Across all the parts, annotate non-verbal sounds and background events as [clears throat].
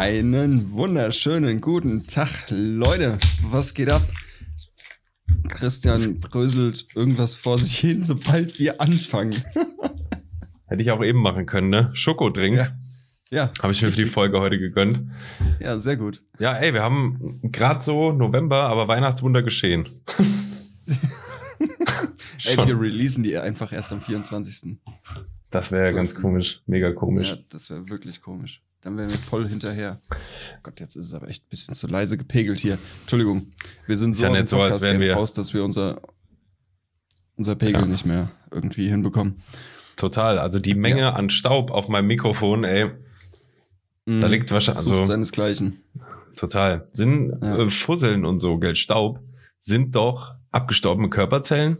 Einen wunderschönen guten Tag, Leute. Was geht ab? Christian bröselt irgendwas vor sich hin, sobald wir anfangen. [laughs] Hätte ich auch eben machen können, ne? Schokodrink. Ja. Ja, Habe ich mir für die Folge heute gegönnt. ja, sehr gut. Ja, ey, wir haben gerade so November, aber Weihnachtswunder geschehen. [laughs] Ey, wir releasen die einfach erst am 24. Das wäre ganz komisch, mega komisch. Ja, das wäre wirklich komisch. Dann wären wir voll hinterher. Gott, jetzt ist es aber echt ein bisschen zu leise gepegelt hier. Entschuldigung. Wir sind so ja aus dem so, Podcast Game wir- raus, dass wir unser, unser Pegel Ja. nicht mehr irgendwie hinbekommen. Total. Also die Menge an Staub auf meinem Mikrofon, ey, da Mhm. liegt wahrscheinlich, Sucht also seinesgleichen. total. Sind Ja. äh, Fusseln und so, gell, Staub, sind doch abgestorbene Körperzellen.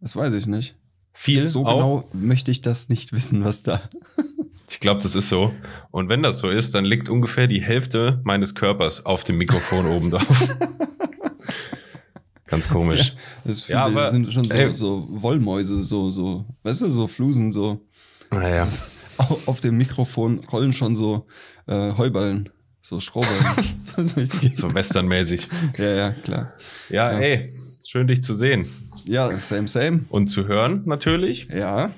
Das weiß ich nicht. Viel So auch. genau möchte ich das nicht wissen, was da. [laughs] Ich glaube, das ist so. Und wenn das so ist, dann liegt ungefähr die Hälfte meines Körpers auf dem Mikrofon oben drauf. [laughs] Ganz komisch. Das Ja, viele aber- sind schon so, ey. so Wollmäuse, so, so, weißt du, so Flusen, so. Naja. Au- Auf dem Mikrofon rollen schon so äh, Heuballen, so Strohballen. [laughs] [laughs] Das. So westernmäßig. ja, ja, klar. Ja, Klar. ey, schön dich zu sehen. Ja, same, same. Und zu hören natürlich. Ja,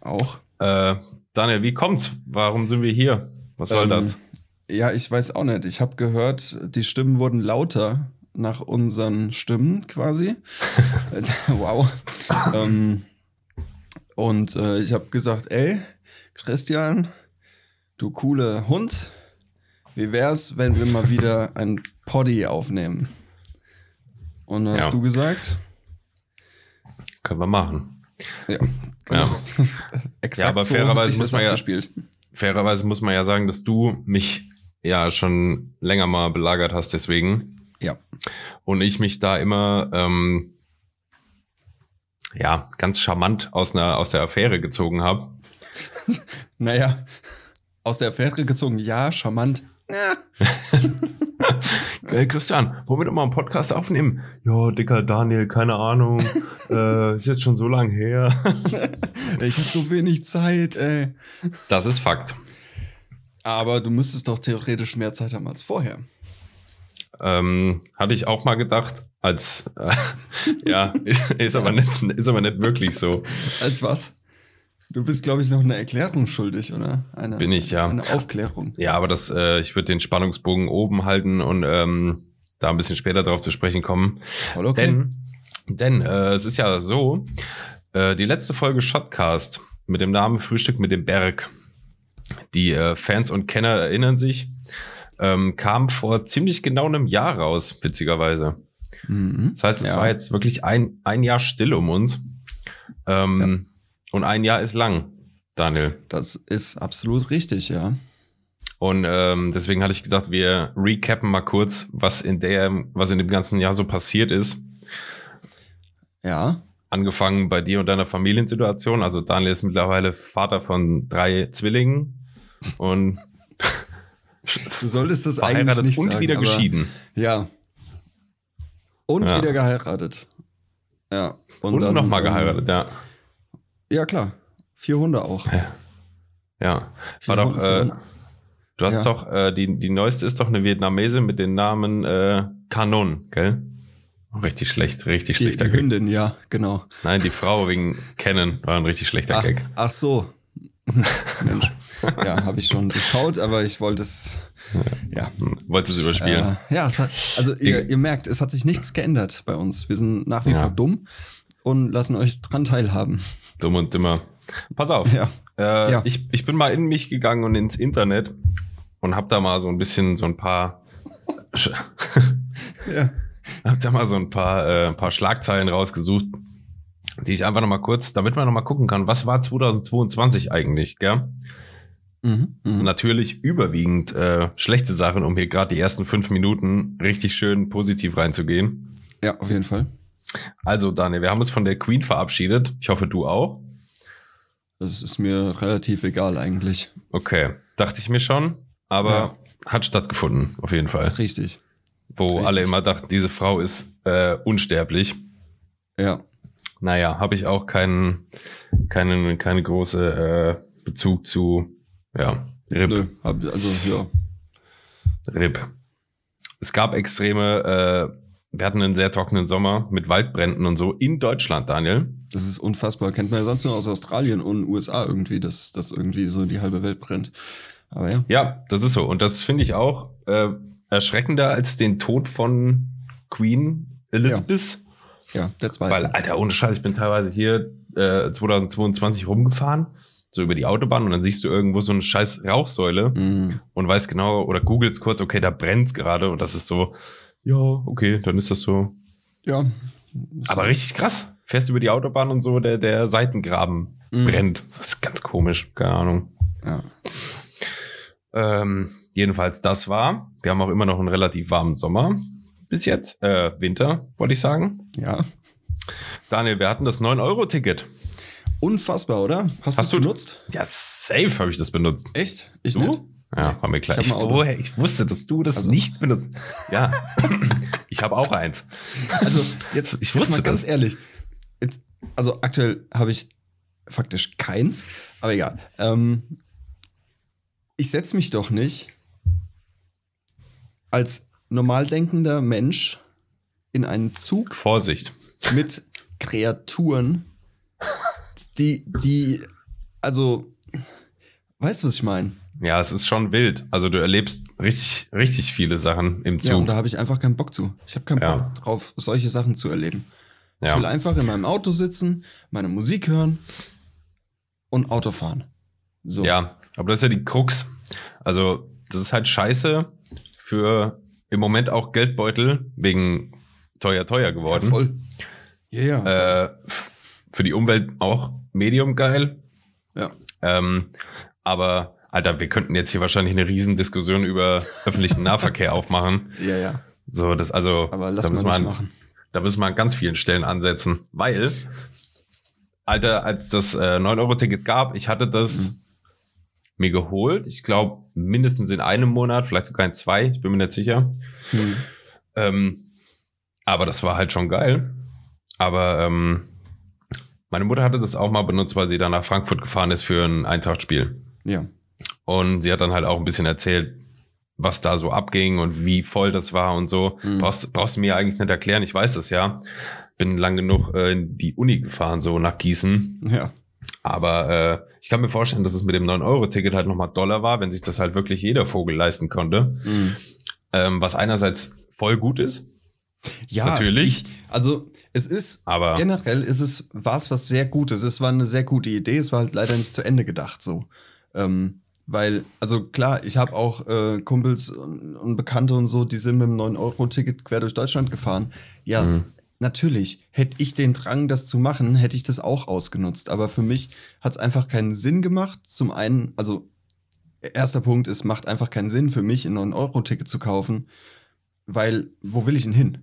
auch. Äh, Daniel, wie kommt's? Warum sind wir hier? Was soll Ähm, das? Ja, ich weiß auch nicht. Ich habe gehört, die Stimmen wurden lauter nach unseren Stimmen quasi. [laughs] [laughs] wow. ähm, und äh, ich habe gesagt, ey, Christian, du coole Hund, wie wär's, wenn wir mal wieder ein Poddy aufnehmen? Und dann Ja. hast du gesagt, Können wir machen. ja, genau. [laughs] Exakt Ja, aber so fairerweise muss man ja-. Fairerweise muss man ja sagen, dass du mich ja schon länger mal belagert hast, deswegen. Ja. Und ich mich da immer ähm, ja ganz charmant aus einer aus der Affäre gezogen habe. [laughs] Naja, aus der Affäre gezogen, ja, charmant. [laughs] Ja. Äh, Christian, wollen wir doch mal einen Podcast aufnehmen? Ja, dicker Daniel, keine Ahnung. [laughs] äh, ist jetzt schon so lang her. [laughs] Ich habe so wenig Zeit, ey. Das ist Fakt. Aber du müsstest doch theoretisch mehr Zeit haben als vorher. Ähm, hatte ich auch mal gedacht, als äh, [laughs] ja, ist, ist aber nicht, ist aber nicht wirklich so. Als was? Du bist, glaube ich, noch eine Erklärung schuldig, oder? Eine, Bin ich, ja. Eine Aufklärung. Ja, aber das, äh, ich würde den Spannungsbogen oben halten und ähm, da ein bisschen später drauf zu sprechen kommen. Voll okay. Denn, denn äh, es ist ja so, äh, die letzte Folge Shotcast mit dem Namen Frühstück mit dem Berg, die äh, Fans und Kenner erinnern sich, ähm, kam vor ziemlich genau einem Jahr raus, witzigerweise. Mhm. Das heißt, es Ja. war jetzt wirklich ein, ein Jahr still um uns. Ähm, Und ein Jahr ist lang, Daniel. Das ist absolut richtig, ja. Und ähm, deswegen hatte ich gedacht, wir recappen mal kurz, was in der, was in dem ganzen Jahr so passiert ist. Ja. Angefangen bei dir und deiner Familiensituation. Also Daniel ist mittlerweile Vater von drei Zwillingen und Du solltest das eigentlich nicht und sagen. wieder geschieden. Ja. Und Ja. wieder geheiratet. Ja. Und, dann, nochmal ähm, geheiratet, ja. Ja, klar. Vier Hunde auch. Ja. War doch, äh, du hast Ja. doch, äh, die, die neueste ist doch eine Vietnamesin mit dem Namen äh, Kanon, gell? Richtig schlecht, richtig Die, schlechter die Gag. Hündin, ja, genau. Nein, die Frau wegen Kennen war ein richtig schlechter Ach, Gag. ach so. [laughs] Mensch. Ja, habe ich schon geschaut, aber ich wollte es. Ja. Wolltest es überspielen? Äh, ja, es hat, also ihr, ihr merkt, es hat sich nichts geändert bei uns. Wir sind nach wie Ja. vor dumm und lassen euch dran teilhaben. Dumm und dümmer. Pass auf. Ja. Äh, Ja. ich, ich bin mal in mich gegangen und ins Internet und hab da mal so ein bisschen so ein paar [laughs] Ja. [laughs] hab da mal so ein paar, äh, ein paar Schlagzeilen rausgesucht, die ich einfach noch mal kurz, damit man noch mal gucken kann, was war 2022 eigentlich, gell? Mhm. Mhm. Natürlich überwiegend äh, schlechte Sachen, um hier gerade die ersten fünf Minuten richtig schön positiv reinzugehen. Ja, auf jeden Fall. Also, Daniel, wir haben uns von der Queen verabschiedet. Ich hoffe, du auch. Das ist mir relativ egal eigentlich. Okay, dachte ich mir schon, aber Ja. hat stattgefunden, auf jeden Fall. Richtig. Wo Richtig. alle immer dachten, diese Frau ist äh, unsterblich. Ja. Naja, habe ich auch keinen, keinen, keine große äh, Bezug zu, ja, RIP. Nö, hab, also ja. RIP. Es gab extreme, äh, wir hatten einen sehr trockenen Sommer mit Waldbränden und so in Deutschland, Daniel. Das ist unfassbar. Kennt man ja sonst nur aus Australien und USA irgendwie, dass, dass irgendwie so die halbe Welt brennt. Aber ja. Ja, das ist so. Und das finde ich auch äh, erschreckender als den Tod von Queen Elizabeth. Ja, der zweite. Weil, Alter, ohne Scheiß, ich bin teilweise hier äh, 2022 rumgefahren, so über die Autobahn und dann siehst du irgendwo so eine scheiß Rauchsäule Mhm. und weißt genau oder googelst kurz, okay, da brennt's gerade und das ist so, ja, okay, dann ist das so. Ja. Aber richtig krass. Fährst über die Autobahn und so, der, der Seitengraben Mhm. brennt. Das ist ganz komisch, keine Ahnung. Ja. Ähm, jedenfalls, das war. Wir haben auch immer noch einen relativ warmen Sommer. Bis jetzt. Äh, Winter, wollte ich sagen. ja. Daniel, wir hatten das 9-Euro-Ticket. Unfassbar, oder? Hast, Hast du es benutzt? Ja, safe habe ich das benutzt. Echt? Ich Du? nicht. Ja, war mir klar. Ich Ich, woher, ich wusste, dass du das Also- nicht benutzt. Ja, [laughs] ich habe auch eins. Also jetzt, Ich jetzt wusste mal ganz das. ehrlich. Jetzt, also aktuell habe ich faktisch keins, aber egal. Ähm, ich setze mich doch nicht als normal denkender Mensch in einen Zug Vorsicht. mit Kreaturen, die, die, also, weißt du, was ich meine? Ja, es ist schon wild. Also du erlebst richtig, richtig viele Sachen im Ja, und Zug. da habe ich einfach keinen Bock zu. Ich habe keinen Ja. Bock drauf, solche Sachen zu erleben. Ich Ja. will einfach in meinem Auto sitzen, meine Musik hören und Auto fahren. So. Ja, aber das ist ja die Krux. Also, das ist halt scheiße für im Moment auch Geldbeutel wegen teuer, teuer ja geworden. voll. Ja, ja. äh, für die Umwelt auch medium geil. ja. Ähm, aber, Alter, wir könnten jetzt hier wahrscheinlich eine Riesendiskussion über öffentlichen Nahverkehr aufmachen. [laughs] ja, ja. So, das, also, Aber lass da mal müssen wir an, machen. da müssen wir an ganz vielen Stellen ansetzen, weil, Alter, als das äh, 9-Euro-Ticket gab, ich hatte das Mhm. mir geholt. Ich glaube, mindestens in einem Monat, vielleicht sogar in zwei, ich bin mir nicht sicher. Hm. Ähm, aber das war halt schon geil. Aber ähm, meine Mutter hatte das auch mal benutzt, weil sie dann nach Frankfurt gefahren ist für ein Eintrachtspiel. Ja. Und sie hat dann halt auch ein bisschen erzählt, was da so abging und wie voll das war und so. Mhm. Brauchst, brauchst du mir eigentlich nicht erklären, ich weiß das ja. Bin lang genug äh, in die Uni gefahren, so nach Gießen. Ja. Aber äh, ich kann mir vorstellen, dass es mit dem 9-Euro-Ticket halt nochmal Dollar war, wenn sich das halt wirklich jeder Vogel leisten konnte. Hm. Ähm, was einerseits voll gut ist, Ja, Natürlich. Ich, also es ist aber generell ist es war es was sehr Gutes. Es war eine sehr gute Idee. Es war halt leider nicht zu Ende gedacht so, ähm, weil also klar, ich habe auch äh, Kumpels und, und Bekannte und so, die sind mit dem 9 Euro Ticket quer durch Deutschland gefahren. Ja, Mhm. natürlich hätte ich den Drang, das zu machen, hätte ich das auch ausgenutzt. Aber für mich hat es einfach keinen Sinn gemacht. Zum einen, also erster Punkt ist, macht einfach keinen Sinn für mich, ein 9 Euro Ticket zu kaufen, weil wo will ich denn hin?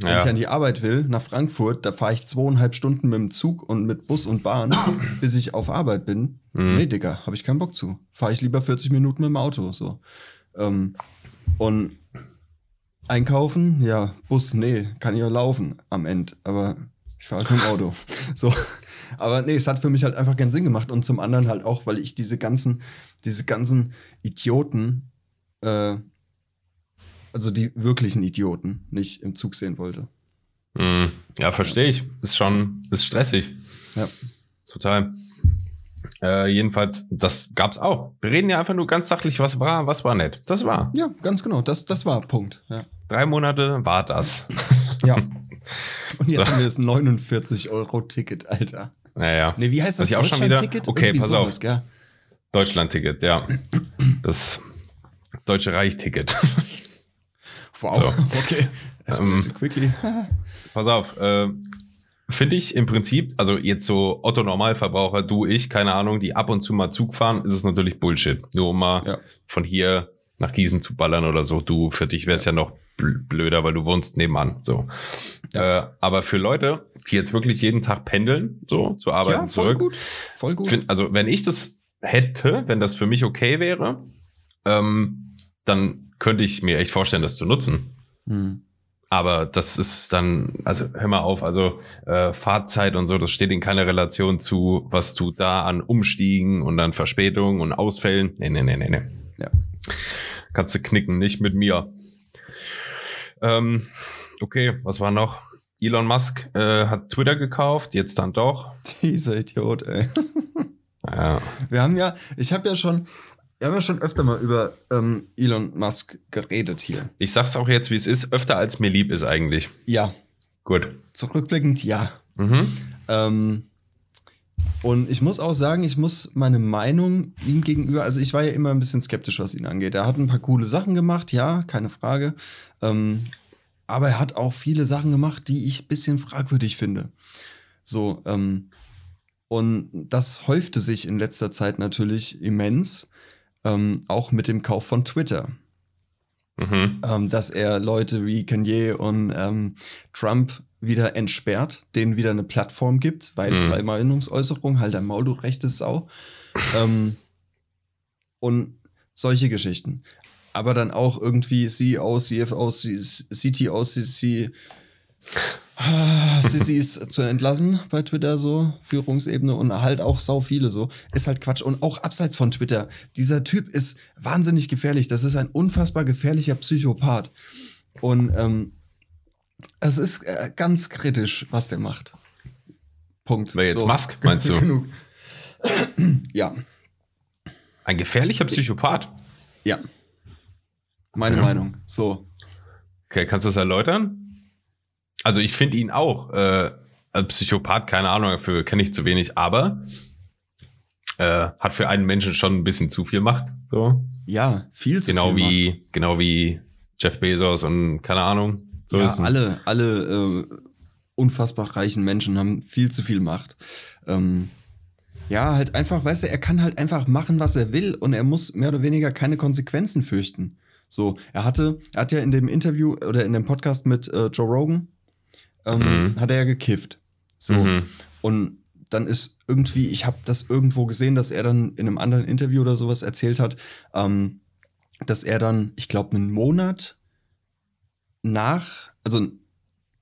Wenn ja. ich an die Arbeit will, nach Frankfurt, da fahre ich zweieinhalb Stunden mit dem Zug und mit Bus und Bahn, [clears throat] bis ich auf Arbeit bin. Mhm. Nee, Digga, habe ich keinen Bock zu. Fahre ich lieber 40 Minuten mit dem Auto. So. Ähm, und einkaufen, ja, Bus, nee, kann ich auch laufen am Ende. Aber ich fahre halt mit dem Auto. [laughs] [laughs] so. Aber nee, es hat für mich halt einfach keinen Sinn gemacht. Und zum anderen halt auch, weil ich diese ganzen, diese ganzen Idioten, äh, also die wirklichen Idioten, nicht im Zug sehen wollte. Mhm. ja, verstehe ich. Ist schon, ist stressig. Ja. Total. Äh, jedenfalls, das gab's auch. Wir reden ja einfach nur ganz sachlich, was war, was war nett. Das war. Ja, ganz genau. Das, das war Punkt. Ja. Drei Monate war das. ja. [laughs] Und jetzt haben wir das 49-Euro-Ticket, Alter. Naja. Nee, wie heißt das? Wieder- Deutschland-Ticket? Okay, Irgendwie pass auf. sowas, Gell? Deutschland-Ticket, ja. Das Deutsche Reich-Ticket. [laughs] Wow, So. [laughs] okay. Ähm, quickly. [laughs] Pass auf, äh, finde ich im Prinzip, also jetzt so Otto Normalverbraucher, du, ich, keine Ahnung, die ab und zu mal Zug fahren, ist es natürlich Bullshit. Nur um mal Ja. von hier nach Gießen zu ballern oder so. Du, für dich wäre es ja. noch bl- blöder, weil du wohnst nebenan. So. Äh, aber für Leute, die jetzt wirklich jeden Tag pendeln, so zur Arbeit Ja, voll zurück, gut. Voll gut. Find, also wenn ich das hätte, wenn das für mich okay wäre, ähm, dann könnte ich mir echt vorstellen, das zu nutzen. Hm. Aber das ist dann, also hör mal auf, also äh, Fahrzeit und so, das steht in keiner Relation zu, was du da an Umstiegen und dann Verspätungen und Ausfällen. Nee, nee, nee, nee, nee. Ja. Kannst du knicken, nicht mit mir. Ähm, okay, was war noch? Elon Musk äh, hat Twitter gekauft, jetzt dann doch. [laughs] Dieser Idiot, ey. Ja. Wir haben ja, ich habe ja schon, wir haben ja schon öfter mal über ähm, Elon Musk geredet hier. Ich sag's auch jetzt, wie es ist, öfter als mir lieb ist eigentlich. Ja, Gut. zurückblickend ja. Mhm. Ähm, und ich muss auch sagen, ich muss meine Meinung ihm gegenüber, also ich war ja immer ein bisschen skeptisch, was ihn angeht. Er hat ein paar coole Sachen gemacht, ja, keine Frage. Ähm, aber er hat auch viele Sachen gemacht, die ich ein bisschen fragwürdig finde. So, ähm, und das häufte sich in letzter Zeit natürlich immens, ähm, auch mit dem Kauf von Twitter Mhm. ähm, dass er Leute wie Kanye und ähm, Trump wieder entsperrt, denen wieder eine Plattform gibt, weil Mhm. freie Meinungsäußerung, halt ein Maul, du rechte Sau. ähm, und solche Geschichten. Aber dann auch irgendwie CEO, CFO, CTO, CC, CCs zu entlassen bei Twitter so, Führungsebene und halt auch sau viele so, ist halt Quatsch. Und auch abseits von Twitter, dieser Typ ist wahnsinnig gefährlich. Das ist ein unfassbar gefährlicher Psychopath. Und ähm, es ist äh, ganz kritisch, was der macht. Punkt. Wer jetzt Musk, meinst du? [laughs] Genug. ja, Ein gefährlicher Psychopath. ja. Meine Ja. Meinung. So. Okay, kannst du das erläutern? Also ich finde ihn auch äh, als Psychopath, keine Ahnung, dafür kenne ich zu wenig, aber äh, hat für einen Menschen schon ein bisschen zu viel Macht. So. Ja, viel zu Genau viel Macht. wie, genau wie Jeff Bezos und keine Ahnung. So ja, alle, alle äh, unfassbar reichen Menschen haben viel zu viel Macht. Ähm, ja, halt einfach, weißt du, er kann halt einfach machen, was er will und er muss mehr oder weniger keine Konsequenzen fürchten. So, er hatte, er hat ja in dem Interview oder in dem Podcast mit äh, Joe Rogan, ähm, Mhm. hat er ja gekifft. So. Mhm. Und dann ist irgendwie, ich habe das irgendwo gesehen, dass er dann in einem anderen Interview oder sowas erzählt hat, ähm, dass er dann, ich glaube, einen Monat nach, also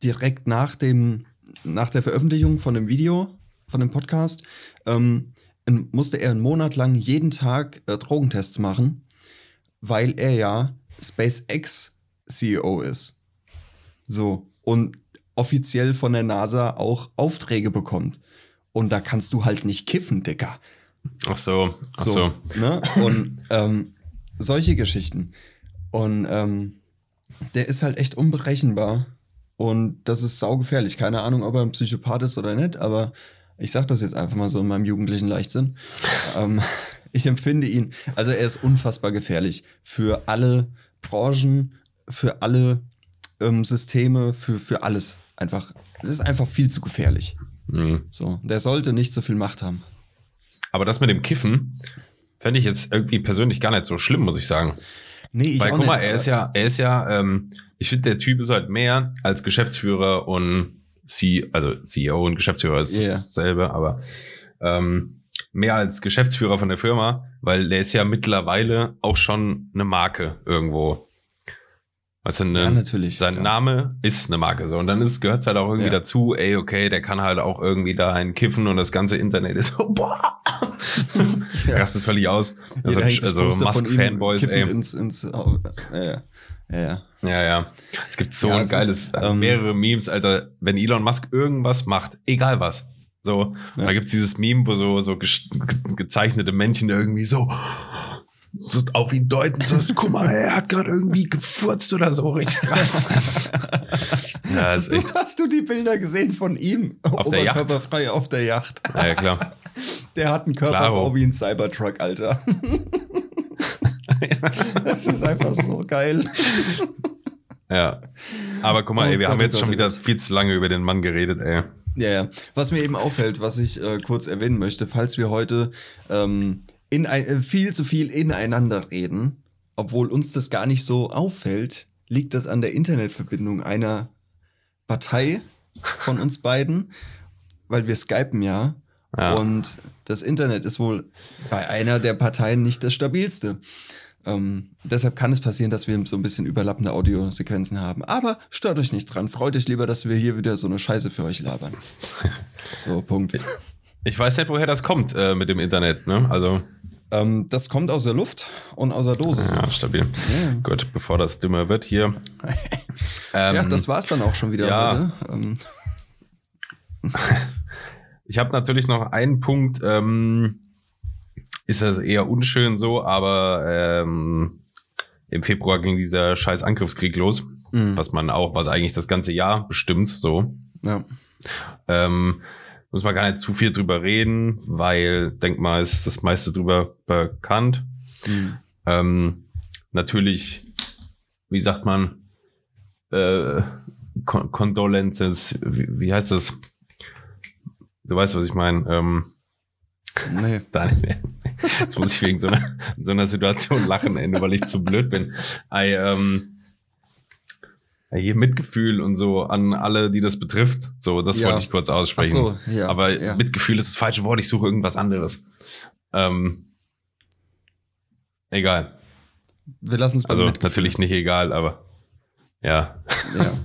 direkt nach dem, nach der Veröffentlichung von dem Video, von dem Podcast, ähm, musste er einen Monat lang jeden Tag äh, Drogentests machen, weil er ja SpaceX CEO ist. So. Und offiziell von der NASA auch Aufträge bekommt. Und da kannst du halt nicht kiffen, Dicker. Ach so, ach So, so. Ne? Und ähm, solche Geschichten. Und ähm, der ist halt echt unberechenbar. Und das ist saugefährlich. Keine Ahnung, ob er ein Psychopath ist oder nicht, aber ich sag das jetzt einfach mal so in meinem jugendlichen Leichtsinn. [laughs] ähm, ich empfinde ihn, also er ist unfassbar gefährlich für alle Branchen, für alle ähm, Systeme, für, für alles. Einfach, es ist einfach viel zu gefährlich. Mhm. So, der sollte nicht so viel Macht haben. Aber das mit dem Kiffen fände ich jetzt irgendwie persönlich gar nicht so schlimm, muss ich sagen. Nee, ich Weil guck mal, nicht, er aber- ist ja, er ist ja, ähm, ich finde, der Typ ist halt mehr als Geschäftsführer und C, also CEO und Geschäftsführer ist Ja. dasselbe, aber ähm, mehr als Geschäftsführer von der Firma, weil der ist ja mittlerweile auch schon eine Marke irgendwo. Weißt du, ne, Ja, natürlich, Sein klar. Name ist eine Marke so. Und dann gehört es halt auch irgendwie Ja. dazu, ey, okay, der kann halt auch irgendwie da einen kiffen und das ganze Internet ist so, [laughs] boah, Ja. rastet völlig aus. Also, Jeder hängt sich also ihm Musk-Fanboys, ey. Ins, ins, ja, ja, ja, ja. Ja, ja. Es gibt so Ja, ein es geiles, ist, also ähm, mehrere Memes, Alter. Wenn Elon Musk irgendwas macht, egal was. So, Ja. da gibt's dieses Meme, wo so, so ge gezeichnete Männchen irgendwie so, so auf ihn deuten, so, guck mal, er hat gerade irgendwie gefurzt oder so, richtig krass. [laughs] ja, Hast, du, hast du die Bilder gesehen von ihm? Auf der Yacht. Oberkörperfrei auf der Yacht. Ja, ja, klar. Der hat einen Körperbau wie ein Cybertruck, Alter. [laughs] das ist einfach so geil. Ja. Aber guck mal, Oh ey, wir Gott, haben oh jetzt Gott, schon oh wieder Gott. viel zu lange über den Mann geredet, ey. Ja, ja. Was mir eben auffällt, was ich äh, kurz erwähnen möchte, falls wir heute ähm, in ein, äh, viel zu viel ineinander reden, obwohl uns das gar nicht so auffällt, liegt das an der Internetverbindung einer Partei von uns beiden, weil wir skypen ja. Ja. Und das Internet ist wohl bei einer der Parteien nicht das stabilste. Ähm, deshalb kann es passieren, dass wir so ein bisschen überlappende Audiosequenzen haben. Aber stört euch nicht dran. Freut euch lieber, dass wir hier wieder so eine Scheiße für euch labern. [laughs] So, Punkt. Ich weiß nicht, woher das kommt äh, mit dem Internet, ne? Also, Ähm, das kommt aus der Luft und aus der Dose. Ja, stabil. Ja. Gut, bevor das dümmer wird hier. [laughs] ähm, ja, das war's dann auch schon wieder ja. Ähm, [laughs] Ich habe natürlich noch einen Punkt, ähm, ist das eher unschön so, aber ähm, im Februar ging dieser scheiß Angriffskrieg los, Mhm. was man auch, was eigentlich das ganze Jahr bestimmt, so. ja. Ähm, muss man gar nicht zu viel drüber reden, weil, denk mal, ist das meiste drüber bekannt. Mhm. Ähm, natürlich, wie sagt man, äh, Con Condolences, wie, wie heißt das? Du weißt, was ich meine. Ähm, Nee. [laughs] Daniel, jetzt muss ich wegen so einer, so einer Situation lachen, nur weil ich zu blöd bin. Ei, ähm, ja, hier Mitgefühl und so an alle, die das betrifft. So, das Ja. wollte ich kurz Ach aussprechen. so, ja. Aber ja. Mitgefühl ist das falsche Wort, ich suche irgendwas anderes. Ähm, egal. Wir lassen es Also Mitgefühl. natürlich nicht egal, aber ja. Ja. [laughs]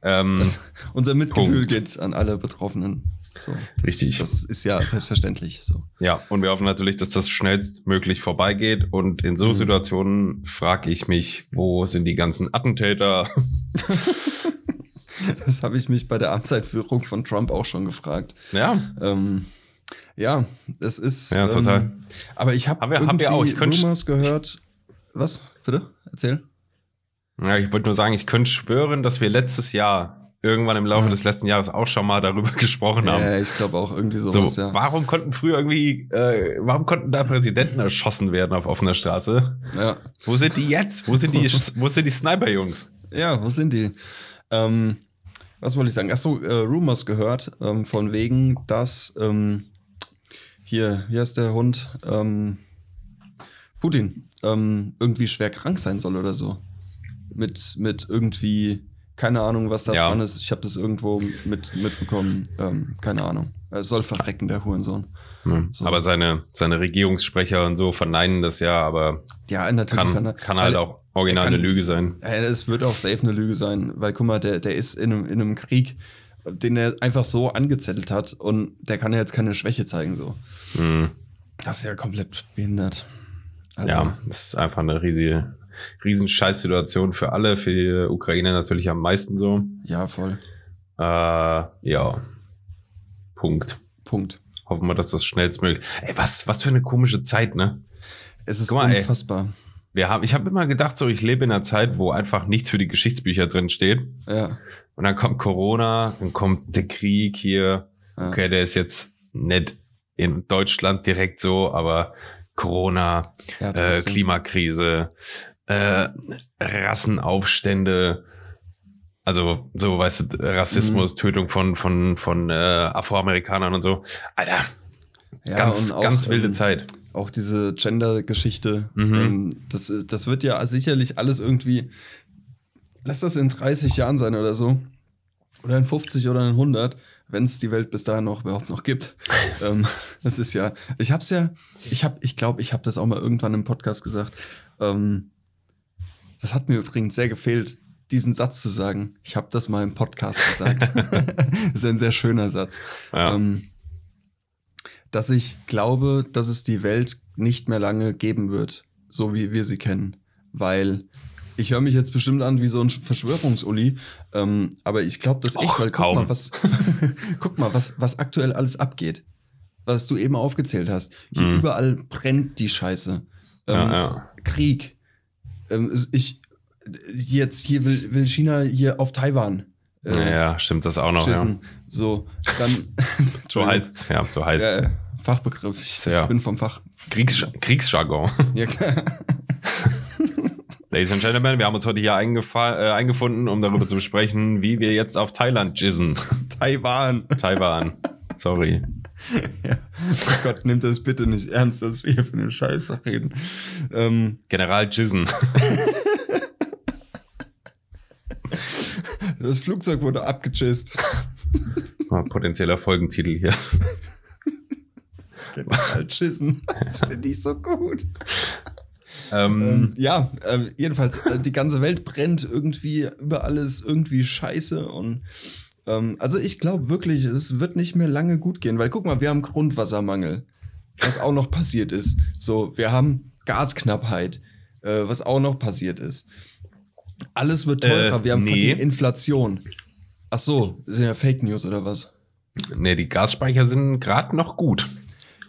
Ähm, Das, unser Mitgefühl Punkt. geht an alle Betroffenen. So, das, Richtig. Das ist ja selbstverständlich so. Ja, und wir hoffen natürlich, dass das schnellstmöglich vorbeigeht. Und in so Mhm. Situationen frage ich mich, wo sind die ganzen Attentäter? [laughs] Das habe ich mich bei der Amtseinführung von Trump auch schon gefragt. Ja, Ähm, ja, es ist. Ja, total. Ähm, aber ich habe Haben wir- haben wir Rumors gehört. Was? Bitte? Erzähl. ja ich wollte nur sagen, ich könnte schwören, dass wir letztes Jahr, irgendwann im Laufe Ja. des letzten Jahres auch schon mal darüber [laughs] gesprochen haben. Ja, ich glaube auch irgendwie So, sowas, ja. warum konnten früher irgendwie, äh, warum konnten da Präsidenten erschossen werden auf offener Straße? ja. Wo sind die jetzt? Wo sind die, [laughs] wo sind die Sniper-Jungs? Ja, wo sind die? Ähm, was wollte ich sagen? Achso, äh, Rumors gehört, ähm, von wegen, dass ähm, hier, hier ist der Hund, ähm, Putin, ähm, irgendwie schwer krank sein soll oder so. Mit, mit irgendwie, keine Ahnung, was da Ja. dran ist. Ich habe das irgendwo mit, mitbekommen. Ähm, keine Ahnung. Er soll verrecken, der Hurensohn. Hm. So. Aber seine, seine Regierungssprecher und so verneinen das ja, aber Ja, natürlich. kann, kann halt auch original kann- eine Lüge sein. Ja, es wird auch safe eine Lüge sein, weil guck mal, der, der ist in einem, in einem Krieg, den er einfach so angezettelt hat und der kann ja jetzt keine Schwäche zeigen, so. Hm. Das ist ja komplett behindert. Also, Ja, das ist einfach eine riesige, riesen Scheißsituation für alle, für die Ukraine natürlich am meisten so. ja, voll. Äh, ja. Punkt. Punkt. Hoffen wir, dass das schnellstmöglich. Ey, was, was für eine komische Zeit, ne? Es ist mal, ey. unfassbar. Wir haben, ich habe immer gedacht, so ich lebe in einer Zeit, wo einfach nichts für die Geschichtsbücher drin steht. Ja. Und dann kommt Corona, dann kommt der Krieg hier. ja. Okay, der ist jetzt nicht in Deutschland direkt so, aber Corona, ja äh. Klimakrise, äh, Rassenaufstände, also so, weißt du, Rassismus, Mhm. Tötung von, von, von äh, Afroamerikanern und so. Alter, Ja, ganz, auch, ganz wilde ähm, Zeit. Auch diese Gender-Geschichte. Mhm. Ähm, das, das wird ja sicherlich alles irgendwie. Lass das in 30 Jahren sein oder so. Oder in 50 oder in 100, wenn es die Welt bis dahin noch überhaupt noch gibt. [laughs] ähm, das ist ja. Ich hab's ja. Ich hab, ich glaube, ich habe das auch mal irgendwann im Podcast gesagt. Ähm, das hat mir übrigens sehr gefehlt, diesen Satz zu sagen. Ich habe das mal im Podcast gesagt. das [laughs] [laughs] ist ein sehr schöner Satz. Ja. Ähm, dass ich glaube, dass es die Welt nicht mehr lange geben wird, so wie wir sie kennen. Weil ich höre mich jetzt bestimmt an wie so ein Verschwörungsuli, ähm, aber ich glaube das echt, Och, weil kaum. guck mal, was, [laughs] guck mal, was, was aktuell alles abgeht. Was du eben aufgezählt hast. Hier Mhm. überall brennt die Scheiße. Ähm, Ja, ja. Krieg. Ähm, ich, jetzt hier will, will China hier auf Taiwan. äh, ja, stimmt das auch noch. Ja. So, dann. [laughs] So heißt's, ja, so heißt's. Ja. Fachbegriff. Ich, Ja. ich bin vom Fach. Kriegs Kriegsjargon. Ja, klar. [laughs] Ladies and Gentlemen, wir haben uns heute hier äh, eingefunden, um darüber zu besprechen, wie wir jetzt auf Thailand jizzen. Taiwan. Taiwan. Sorry. [laughs] Ja. Oh Gott, nimmt das bitte nicht ernst, dass wir hier für eine Scheiße reden. Ähm, General Jizzen. [laughs] das Flugzeug wurde abgechist. [laughs] Ah, Potenzieller Folgentitel hier. General Chissen. Das finde ich so gut. Ähm, Ähm, ja, äh, jedenfalls, äh, die ganze Welt brennt irgendwie, überall ist irgendwie scheiße und ähm, also ich glaube wirklich, es wird nicht mehr lange gut gehen, weil guck mal, wir haben Grundwassermangel. was auch noch passiert ist. So, wir haben Gasknappheit, äh, was auch noch passiert ist. Alles wird teurer, Äh, wir haben nee. Inflation. Ach so, sind ja Fake News oder was? Nee, die Gasspeicher sind gerade noch gut.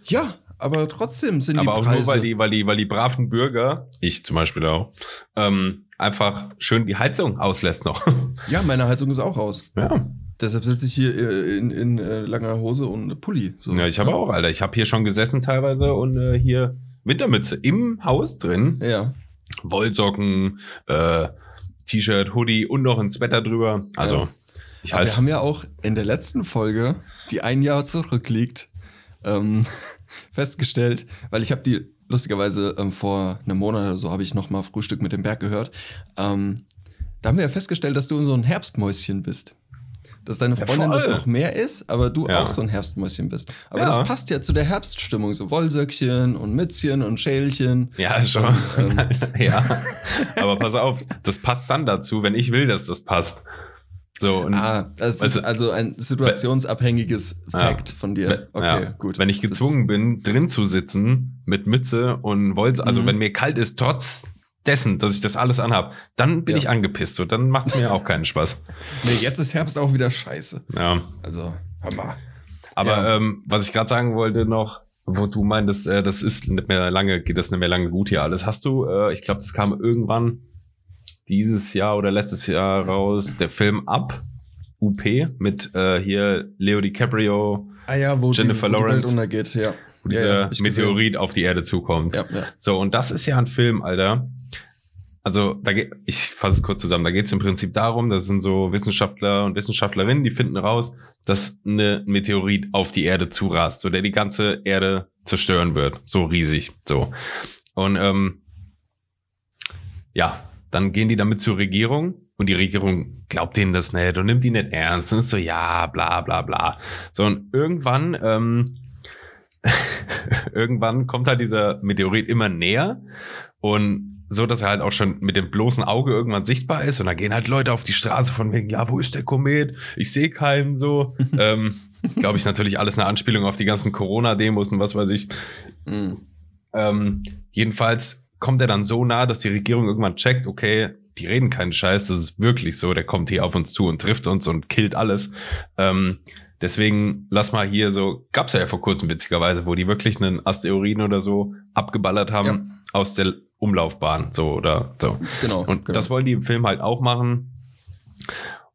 Ja, aber trotzdem sind Aber die auch Preise. nur, weil die, weil die, weil die braven Bürger, ich zum Beispiel auch, ähm, einfach schön die Heizung auslässt noch. [laughs] ja, meine Heizung ist auch aus. ja. Deshalb sitze ich hier äh, in, in äh, langer Hose und Pulli. So. ja, ich habe auch, Alter. Ich habe hier schon gesessen teilweise und äh, hier Wintermütze im Haus drin. Ja. Wollsocken, äh, T-Shirt, Hoodie und noch ein Sweater drüber. Also, Ja. ich Aber halt. wir haben ja auch in der letzten Folge, die ein Jahr zurückliegt, ähm, [laughs] festgestellt, weil ich habe die lustigerweise ähm, vor einem Monat oder so habe ich noch mal Frühstück mit dem Berg gehört. Ähm, da haben wir ja festgestellt, dass du so ein Herbstmäuschen bist. Dass deine Ja, Freundin das voll. noch mehr ist, aber du Ja. auch so ein Herbstmäuschen bist. Aber Ja. das passt ja zu der Herbststimmung. So Wollsöckchen und Mützchen und Schälchen. Ja, schon. ähm, [laughs] ja. Aber pass auf, das passt dann dazu, wenn ich will, dass das passt. So, und Ah, das ist also ein situationsabhängiges Ja. Fact von dir. Okay, ja, gut. Wenn ich Das- gezwungen bin, drin zu sitzen mit Mütze und Wolz, also Mhm. wenn mir kalt ist, trotz dessen, dass ich das alles anhab, dann bin Ja. ich angepisst. So, dann macht es mir auch keinen Spaß. [laughs] Nee, jetzt ist Herbst auch wieder scheiße. Ja. Also, Hammer. Aber ähm, was ich gerade sagen wollte noch, wo du meintest, äh, das ist nicht mehr lange, geht das nicht mehr lange gut hier alles. Hast du, äh, ich glaube, das kam irgendwann dieses Jahr oder letztes Jahr raus, der Film Up, UP, mit äh, hier Leo DiCaprio, Ah ja, wo Jennifer die, wo die Welt Lawrence. untergeht, ja. wo dieser ja, ich gesehen. Meteorit auf die Erde zukommt. Ja, ja. So, und das ist ja ein Film, Alter. Also, da geht, ich fasse es kurz zusammen. Da geht es im Prinzip darum, das sind so Wissenschaftler und Wissenschaftlerinnen, die finden raus, dass eine Meteorit auf die Erde zurast, so der die ganze Erde zerstören wird. So riesig. So. Und ähm, ja, dann gehen die damit zur Regierung und die Regierung glaubt denen das nicht und nimmt die nicht ernst und ist so, ja, bla bla bla. So, und irgendwann, ähm, [laughs] irgendwann kommt halt dieser Meteorit immer näher und so, dass er halt auch schon mit dem bloßen Auge irgendwann sichtbar ist und da gehen halt Leute auf die Straße von wegen, ja, wo ist der Komet? Ich sehe keinen so. [laughs] ähm, Glaube ich natürlich alles eine Anspielung auf die ganzen Corona-Demos und was weiß ich. Mhm. Ähm, jedenfalls kommt er dann so nah, dass die Regierung irgendwann checkt, okay, die reden keinen Scheiß, das ist wirklich so, der kommt hier auf uns zu und trifft uns und killt alles. Ähm, deswegen lass mal hier so, gab's ja, vor kurzem witzigerweise, wo die wirklich einen Asteroiden oder so abgeballert haben Ja. aus der Umlaufbahn, so oder so. Genau. Und genau. das wollen die im Film halt auch machen.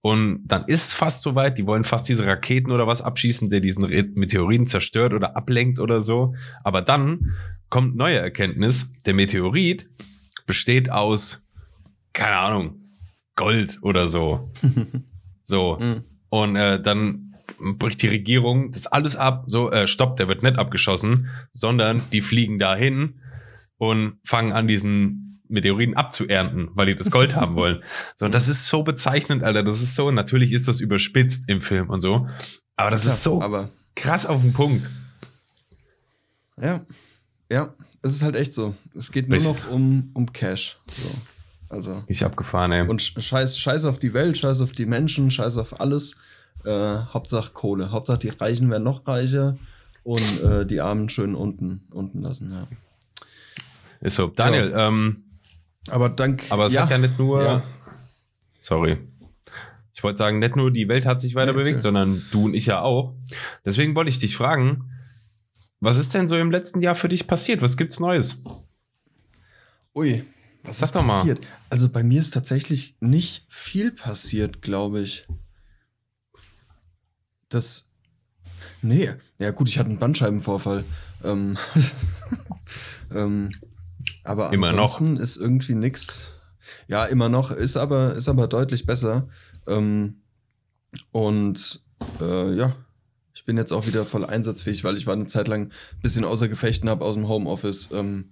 Und dann ist es fast soweit, die wollen fast diese Raketen oder was abschießen, der diesen Meteoriten zerstört oder ablenkt oder so. Aber dann kommt neue Erkenntnis, der Meteorit besteht aus, keine Ahnung, Gold oder so. [laughs] so. Mhm. Und äh, dann bricht die Regierung das alles ab, so, äh, stopp, der wird nicht abgeschossen, sondern die fliegen dahin und fangen an, diesen Meteoriten abzuernten, weil die das Gold haben [laughs] wollen. So, und das ist so bezeichnend, Alter. Das ist so, natürlich ist das überspitzt im Film und so. Aber das Ja, ist so Aber krass auf den Punkt. ja, ja, es ist halt echt so. Es geht nur Richtig. noch um, um Cash. So. Also. Ich abgefahren, ey. Und sch- scheiß, scheiß auf die Welt, scheiß auf die Menschen, scheiß auf alles. Äh, Hauptsache Kohle. Hauptsache die Reichen werden noch reicher und äh, die Armen schön unten, unten lassen. Ja. ist so. Daniel, ähm, Aber dank. aber es hat ja nicht nur. Ja. Sorry. Ich wollte sagen, nicht nur die Welt hat sich weiter Nee, bewegt, sondern du und ich ja auch. Deswegen wollte ich dich fragen, was ist denn so im letzten Jahr für dich passiert? Was gibt's Neues? Ui, was Sag ist doch mal. passiert? Also bei mir ist tatsächlich nicht viel passiert, glaube ich. Das. Nee, ja gut, ich hatte einen Bandscheibenvorfall. Ähm, [laughs] ähm, aber Immer noch. ansonsten ist irgendwie nix. Ja, immer noch, ist aber, ist aber deutlich besser. Ähm, und äh, ja, ich bin jetzt auch wieder voll einsatzfähig, weil ich war eine Zeit lang ein bisschen außer Gefecht und habe aus dem Homeoffice ähm,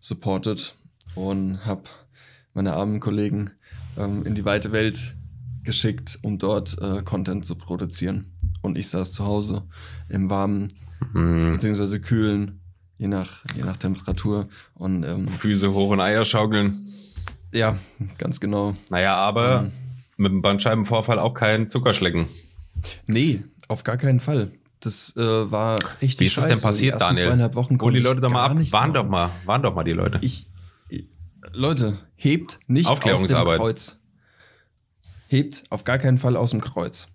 supported und habe meine armen Kollegen ähm, in die weite Welt geschickt, um dort äh, Content zu produzieren. Und ich saß zu Hause im Warmen Hm, beziehungsweise Kühlen, je nach, je nach Temperatur. Und ähm, Füße hoch und Eier schaukeln. ja, ganz genau. Naja, aber Ähm. mit dem Bandscheibenvorfall auch kein Zuckerschlecken. Nee, auf gar keinen Fall. Das äh, war richtig Wie ist denn scheiße. Die passiert, ersten Daniel? Zweieinhalb Wochen Hol die Leute doch mal ab. Waren doch mal, waren doch mal die Leute. Ich, Leute, hebt nicht aus dem. Kreuz. Hebt auf gar keinen Fall aus dem Kreuz.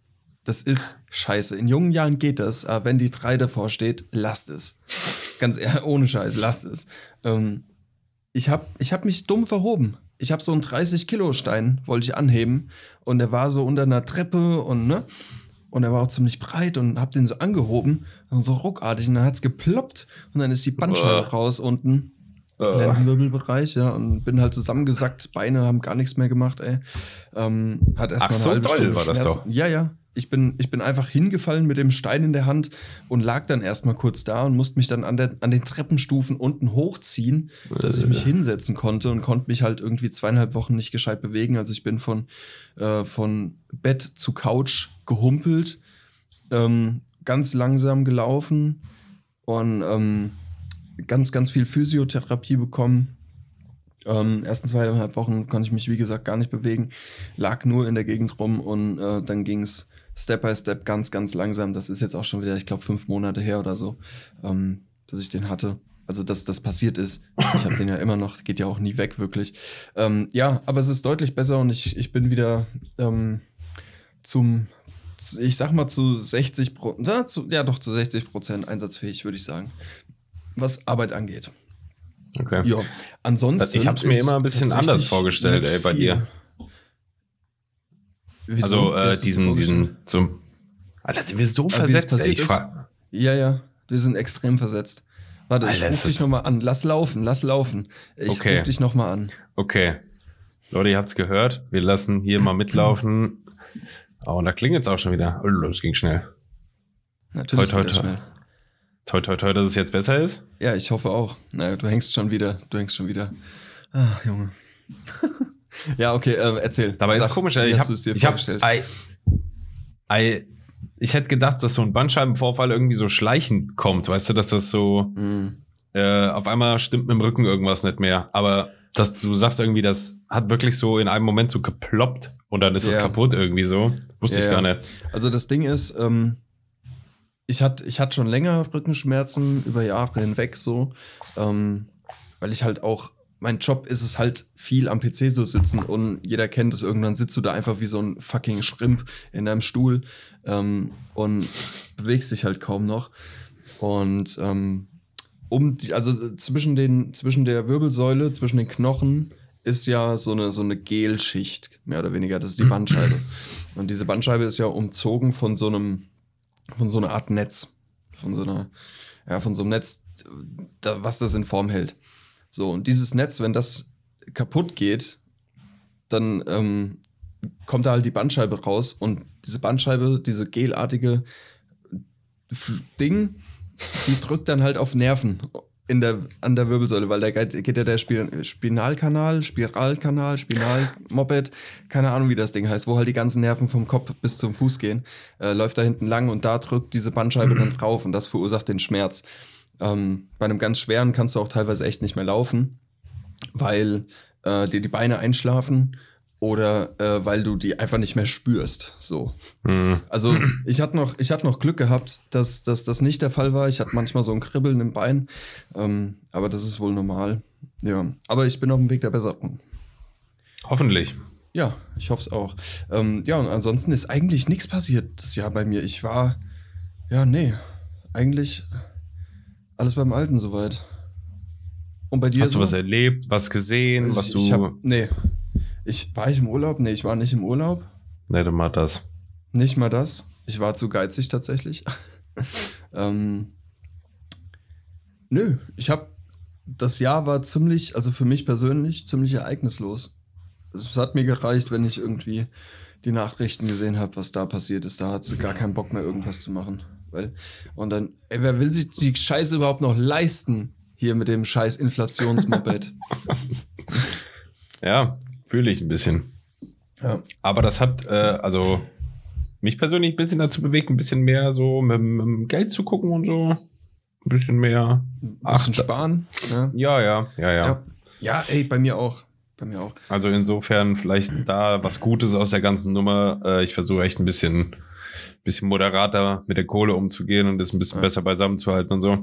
Das ist scheiße. In jungen Jahren geht das, aber wenn die drei davor steht, lasst es. Ganz ehrlich, [laughs] ohne Scheiß, lasst es. Ähm, ich habe ich hab mich dumm verhoben. Ich habe so einen 30-Kilo-Stein, wollte ich anheben. Und der war so unter einer Treppe und, ne? Und er war auch ziemlich breit und hab den so angehoben und so ruckartig. Und dann hat's geploppt und dann ist die Bandscheibe raus unten. Äh, Lendenwirbelbereich, ja, und bin halt zusammengesackt, Beine haben gar nichts mehr gemacht, ey. Ähm, hat erst Ach, mal eine so halbe Stunde war das doch. Ja, ja. Ich bin, ich bin einfach hingefallen mit dem Stein in der Hand und lag dann erstmal kurz da und musste mich dann an, der, an den Treppenstufen unten hochziehen, dass ich mich hinsetzen konnte und konnte mich halt irgendwie zweieinhalb Wochen nicht gescheit bewegen. Also ich bin von, äh, von Bett zu Couch gehumpelt, ähm, ganz langsam gelaufen und ähm, ganz, ganz viel Physiotherapie bekommen. Ähm, ersten zweieinhalb Wochen konnte ich mich, wie gesagt, gar nicht bewegen, lag nur in der Gegend rum und äh, dann ging es Step by Step ganz, ganz langsam. Das ist jetzt auch schon wieder, ich glaube, fünf Monate her oder so, ähm, dass ich den hatte. Also, dass das passiert ist. Ich habe den ja immer noch, geht ja auch nie weg, wirklich. Ähm, ja, aber es ist deutlich besser und ich, ich bin wieder ähm, zum, zu- ich sag mal zu 60 Prozent, ja doch zu 60 Prozent einsatzfähig, würde ich sagen, was Arbeit angeht. okay. Ja, ansonsten. Ich hab's mir ist immer ein bisschen anders vorgestellt, ey, bei dir. Wieso? Also äh, diesen, diesen, so. Alter, sind wir so das versetzt, ey. Ich Ja, ja, wir sind extrem versetzt. Warte, ich Alter, ruf ist dich nochmal an. Lass laufen, lass laufen. Ich Okay. ruf dich nochmal an. okay. Leute, ihr habt's gehört. Wir lassen hier mal mitlaufen. [clears throat] Oh, und da klingelt's auch schon wieder. Oh, das ging schnell. Natürlich Toi, toi, toi. Toi, toi, toi, dass es jetzt besser ist. Ja, ich hoffe auch. Naja, du hängst schon wieder. Du hängst schon wieder. Ah, Junge. [laughs] ja, okay, ähm, erzähl. Dabei Sag, ist komisch, ey. Ich hast hab, du es dir ich hab, vorgestellt? ei, ei, ich hätte gedacht, dass so ein Bandscheibenvorfall irgendwie so schleichend kommt. Weißt du, dass das so, Hm. äh, auf einmal stimmt mit dem Rücken irgendwas nicht mehr. Aber dass du sagst irgendwie, das hat wirklich so in einem Moment so geploppt und dann ist es Ja. kaputt irgendwie so. Wusste Ja, ich gar nicht. Also das Ding ist, ähm, ich hatte ich hatte schon länger Rückenschmerzen über Jahre hinweg so, ähm, weil ich halt auch, mein Job ist es halt viel am PC so sitzen und jeder kennt es, irgendwann sitzt du da einfach wie so ein fucking Schrimp in deinem Stuhl ähm, und bewegst dich halt kaum noch. Und ähm, um die, also zwischen den, zwischen der Wirbelsäule, zwischen den Knochen ist ja so eine, so eine Gelschicht, mehr oder weniger. Das ist die Bandscheibe. Und diese Bandscheibe ist ja umzogen von so einem, von so einer Art Netz. Von so einer, ja, von so einem Netz, da, was das in Form hält. So, und dieses Netz, wenn das kaputt geht, dann ähm, kommt da halt die Bandscheibe raus und diese Bandscheibe, diese gelartige Ding, die drückt dann halt auf Nerven in der, an der Wirbelsäule, weil da geht, ja der Spin Spinalkanal, Spiralkanal, Spinalmoped, keine Ahnung, wie das Ding heißt, wo halt die ganzen Nerven vom Kopf bis zum Fuß gehen, äh, läuft da hinten lang und da drückt diese Bandscheibe dann drauf und das verursacht den Schmerz. Ähm, bei einem ganz schweren kannst du auch teilweise echt nicht mehr laufen, weil äh, dir die Beine einschlafen oder äh, weil du die einfach nicht mehr spürst. So. Hm. Also ich hatte noch, ich hatte noch Glück gehabt, dass, dass das nicht der Fall war. Ich hatte manchmal so ein Kribbeln im Bein, ähm, aber das ist wohl normal. Ja, aber ich bin auf dem Weg der Besserung. Hoffentlich. Ja, ich hoffe es auch. Ähm, ja, und ansonsten ist eigentlich nichts passiert das Jahr bei mir. Ich war, ja, nee, eigentlich alles beim Alten soweit. Und bei dir? Hast du so? was erlebt, was gesehen, Also was ich, du. Ich hab, nee. Ich, war ich im Urlaub? Nee, ich war nicht im Urlaub. Nee, du mal das. Nicht mal das. Ich war zu geizig tatsächlich. [laughs] ähm, nö, ich habe das Jahr war ziemlich, also für mich persönlich ziemlich ereignislos. Es hat mir gereicht, wenn ich irgendwie die Nachrichten gesehen habe, was da passiert ist. Da hat sie gar keinen Bock mehr irgendwas zu machen, weil und dann, ey, wer will sich die Scheiße überhaupt noch leisten hier mit dem Scheiß Inflationsmoped? [laughs] Ja, fühle ich ein bisschen. ja. Aber das hat, äh, also mich persönlich ein bisschen dazu bewegt, ein bisschen mehr so mit, mit dem Geld zu gucken und so. Ein bisschen mehr. Ein bisschen Ach, sparen. Ne? Ja, ja, ja, ja. Ja. ja, ey, bei mir auch. Bei mir auch. Also insofern vielleicht da was Gutes aus der ganzen Nummer. Äh, ich versuche echt ein bisschen bisschen moderater mit der Kohle umzugehen und das ein bisschen Ja. besser beisammen zu halten und so.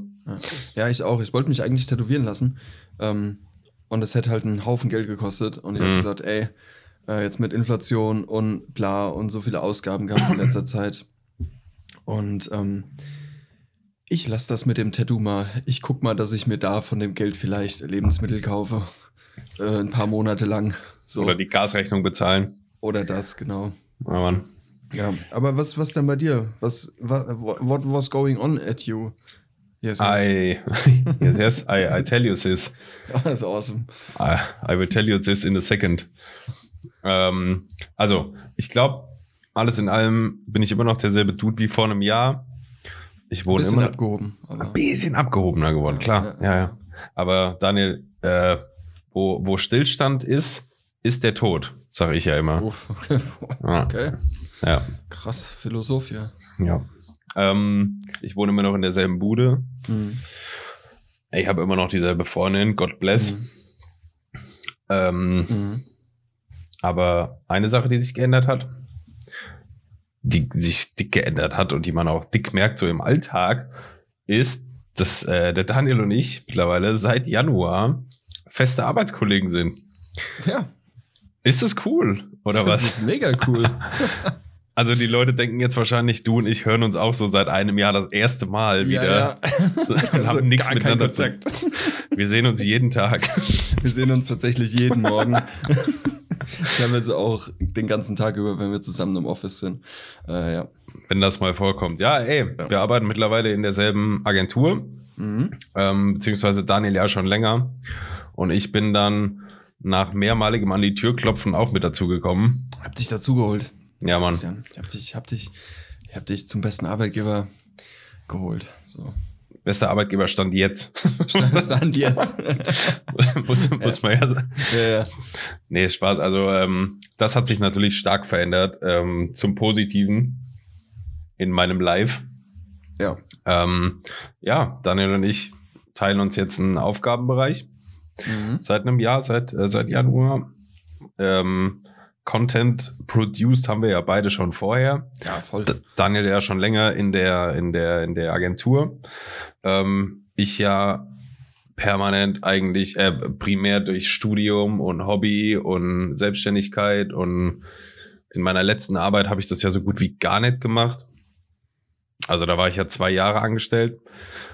Ja, ich auch. Ich wollte mich eigentlich tätowieren lassen. Ähm, und es hätte halt einen Haufen Geld gekostet. Und ich habe Mhm. gesagt, ey, äh, jetzt mit Inflation und bla und so viele Ausgaben gehabt in letzter Zeit. Und ähm, ich lasse das mit dem Tattoo mal. Ich guck mal, dass ich mir da von dem Geld vielleicht Lebensmittel kaufe. Äh, ein paar Monate lang. So. Oder die Gasrechnung bezahlen. Oder das, genau. Ja, Mann. Ja, aber was, was denn bei dir? Was, what, what was going on at you? Yes, yes. I, [laughs] yes, yes, I, I tell you this. [laughs] That's awesome. I, I will tell you this in a second. Ähm, also, ich glaube, alles in allem bin ich immer noch derselbe Dude wie vor einem Jahr. Ich Ein wohne bisschen immer abgehoben. Ein bisschen abgehobener geworden, klar. Ja, ja. Aber Daniel, äh, wo, wo Stillstand ist, ist der Tod, sage ich ja immer. Uff, [laughs] okay. Ja, okay. ja. Krass, Philosoph, ja. Ähm, ich wohne immer noch in derselben Bude. Mhm. Ich habe immer noch dieselbe Freundin, God bless. Mhm. Ähm, Mhm. Aber eine Sache, die sich geändert hat, die sich dick geändert hat und die man auch dick merkt so im Alltag, ist, dass äh, der Daniel und ich mittlerweile seit Januar feste Arbeitskollegen sind. Ja, Ist das cool? Oder das was? ist mega cool. [laughs] Also die Leute denken jetzt wahrscheinlich, du und ich hören uns auch so seit einem Jahr das erste Mal wieder und [laughs] Also haben nichts gar keinen miteinander zu. Wir sehen uns jeden Tag. Wir sehen uns tatsächlich jeden Morgen. [laughs] Teilweise auch den ganzen Tag über, wenn wir zusammen im Office sind. Äh, ja. wenn das mal vorkommt. Ja, ey, wir arbeiten mittlerweile in derselben Agentur, Mhm. ähm, beziehungsweise Daniel ja schon länger. Und ich bin dann nach mehrmaligem an die Tür klopfen auch mit dazugekommen. Hab dich dazugeholt, Ja, Mann. Christian. Ich hab dich, hab dich, ich hab dich zum besten Arbeitgeber geholt. So. Bester Arbeitgeber stand jetzt. [laughs] Stand, stand jetzt. [laughs] muss, muss man ja sagen. ja, ja. Nee, Spaß. Also, ähm, das hat sich natürlich stark verändert ähm, zum Positiven in meinem Live. ja. Ähm, ja, Daniel und ich teilen uns jetzt einen Aufgabenbereich. Mhm. seit einem Jahr, seit, äh, seit Januar. Ähm, Content produced haben wir ja beide schon vorher. Ja, voll. Daniel ja schon länger in der, in der, in der Agentur. Ähm, ich ja permanent eigentlich, äh, primär durch Studium und Hobby und Selbstständigkeit und in meiner letzten Arbeit habe ich das ja so gut wie gar nicht gemacht. Also da war ich ja zwei Jahre angestellt.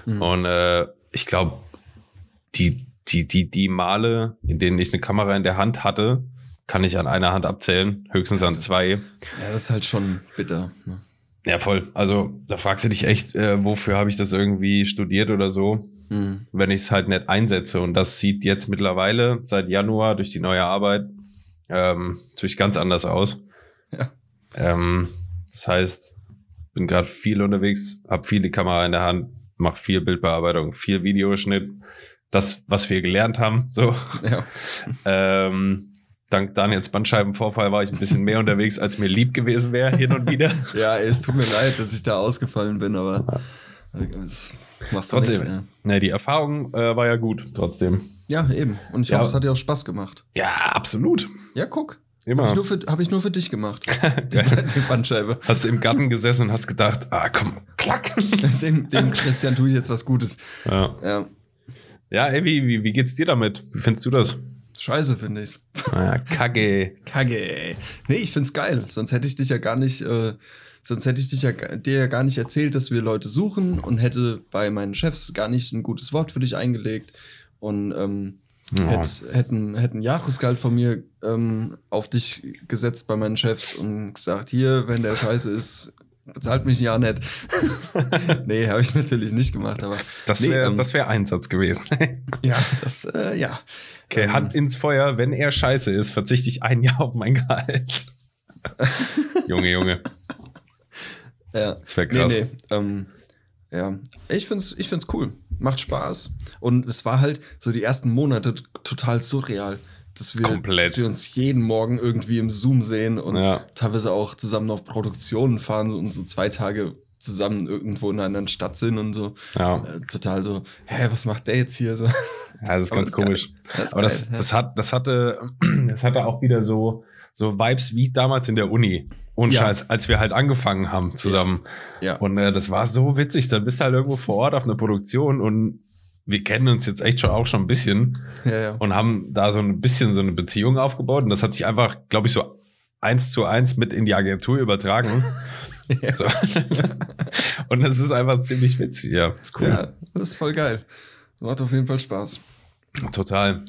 Mhm. Und äh, ich glaube, die, die, die, die Male, in denen ich eine Kamera in der Hand hatte, kann ich an einer Hand abzählen, höchstens an zwei. Ja, das ist halt schon bitter. Ne? Ja, voll. Also da fragst du dich echt, äh, wofür habe ich das irgendwie studiert oder so, Mhm. wenn ich es halt nicht einsetze. Und das sieht jetzt mittlerweile seit Januar durch die neue Arbeit ähm, natürlich ganz anders aus. Ja. Ähm, das heißt, bin gerade viel unterwegs, habe viel die Kamera in der Hand, mache viel Bildbearbeitung, viel Videoschnitt. Das, was wir gelernt haben, so. Ja. [laughs] Ähm, dank Daniels Bandscheibenvorfall war ich ein bisschen mehr unterwegs, als mir lieb gewesen wäre, hin und wieder. [laughs] ja, es tut mir leid, dass ich da ausgefallen bin, aber das machst du Trotzdem. nichts, ja. Nee, die Erfahrung äh, war ja gut, trotzdem. ja, eben. Und ich Ja. hoffe, es hat dir auch Spaß gemacht. Ja, absolut. Ja, guck. Immer. Habe ich, nur für- hab ich nur für dich gemacht. [laughs] die, [laughs] die Bandscheibe. Hast du im Garten gesessen und hast gedacht, ah komm, klack. Dem, dem Christian tue ich jetzt was Gutes. Ja, Ja, ja ey, wie, wie, wie geht's dir damit? Wie findest du das? Scheiße finde ich's. Ah, Kacke. [laughs] Kacke. Nee, ich find's geil. Sonst hätte ich dich ja gar nicht, äh, sonst hätte ich dich ja, dir ja gar nicht erzählt, dass wir Leute suchen und hätte bei meinen Chefs gar nicht ein gutes Wort für dich eingelegt und ähm, Ja. hätt, hätten, hätten Jahresgehalt von mir ähm, auf dich gesetzt bei meinen Chefs und gesagt, hier, wenn der scheiße ist, bezahlt mich ja nicht. [laughs] nee, habe ich natürlich nicht gemacht, aber Das Nee, wäre ähm, das wär Einsatz gewesen. [laughs] ja, das, äh, ja. Okay, Ähm, Hand ins Feuer, wenn er scheiße ist, verzichte ich ein Jahr auf mein Gehalt. [laughs] Junge, Junge. Ja. Das wäre krass. Nee, nee. Ähm, ja, ich find's, ich find's cool. Macht Spaß. Und es war halt so die ersten Monate total surreal. Dass wir, dass wir uns jeden Morgen irgendwie im Zoom sehen und Ja. teilweise auch zusammen auf Produktionen fahren und so zwei Tage zusammen irgendwo in einer anderen Stadt sind und so. Ja. Äh, total so, hä, was macht der jetzt hier so? Ja, das ist [laughs] Aber ganz das komisch. Das Aber das, geil, ja. das, hat, das, hatte, [clears throat] das hatte auch wieder so, so Vibes wie damals in der Uni. Und Ja. Scheiß, als wir halt angefangen haben zusammen. Ja. Und äh, das war so witzig. Dann bist du halt irgendwo vor Ort auf einer Produktion und wir kennen uns jetzt echt schon auch schon ein bisschen Ja, ja. und haben da so ein bisschen so eine Beziehung aufgebaut. Und das hat sich einfach, glaube ich, so eins zu eins mit in die Agentur übertragen. [laughs] Ja. so. und das ist einfach ziemlich witzig. Ja, ist cool. ja, das ist voll geil. Macht auf jeden Fall Spaß. Total.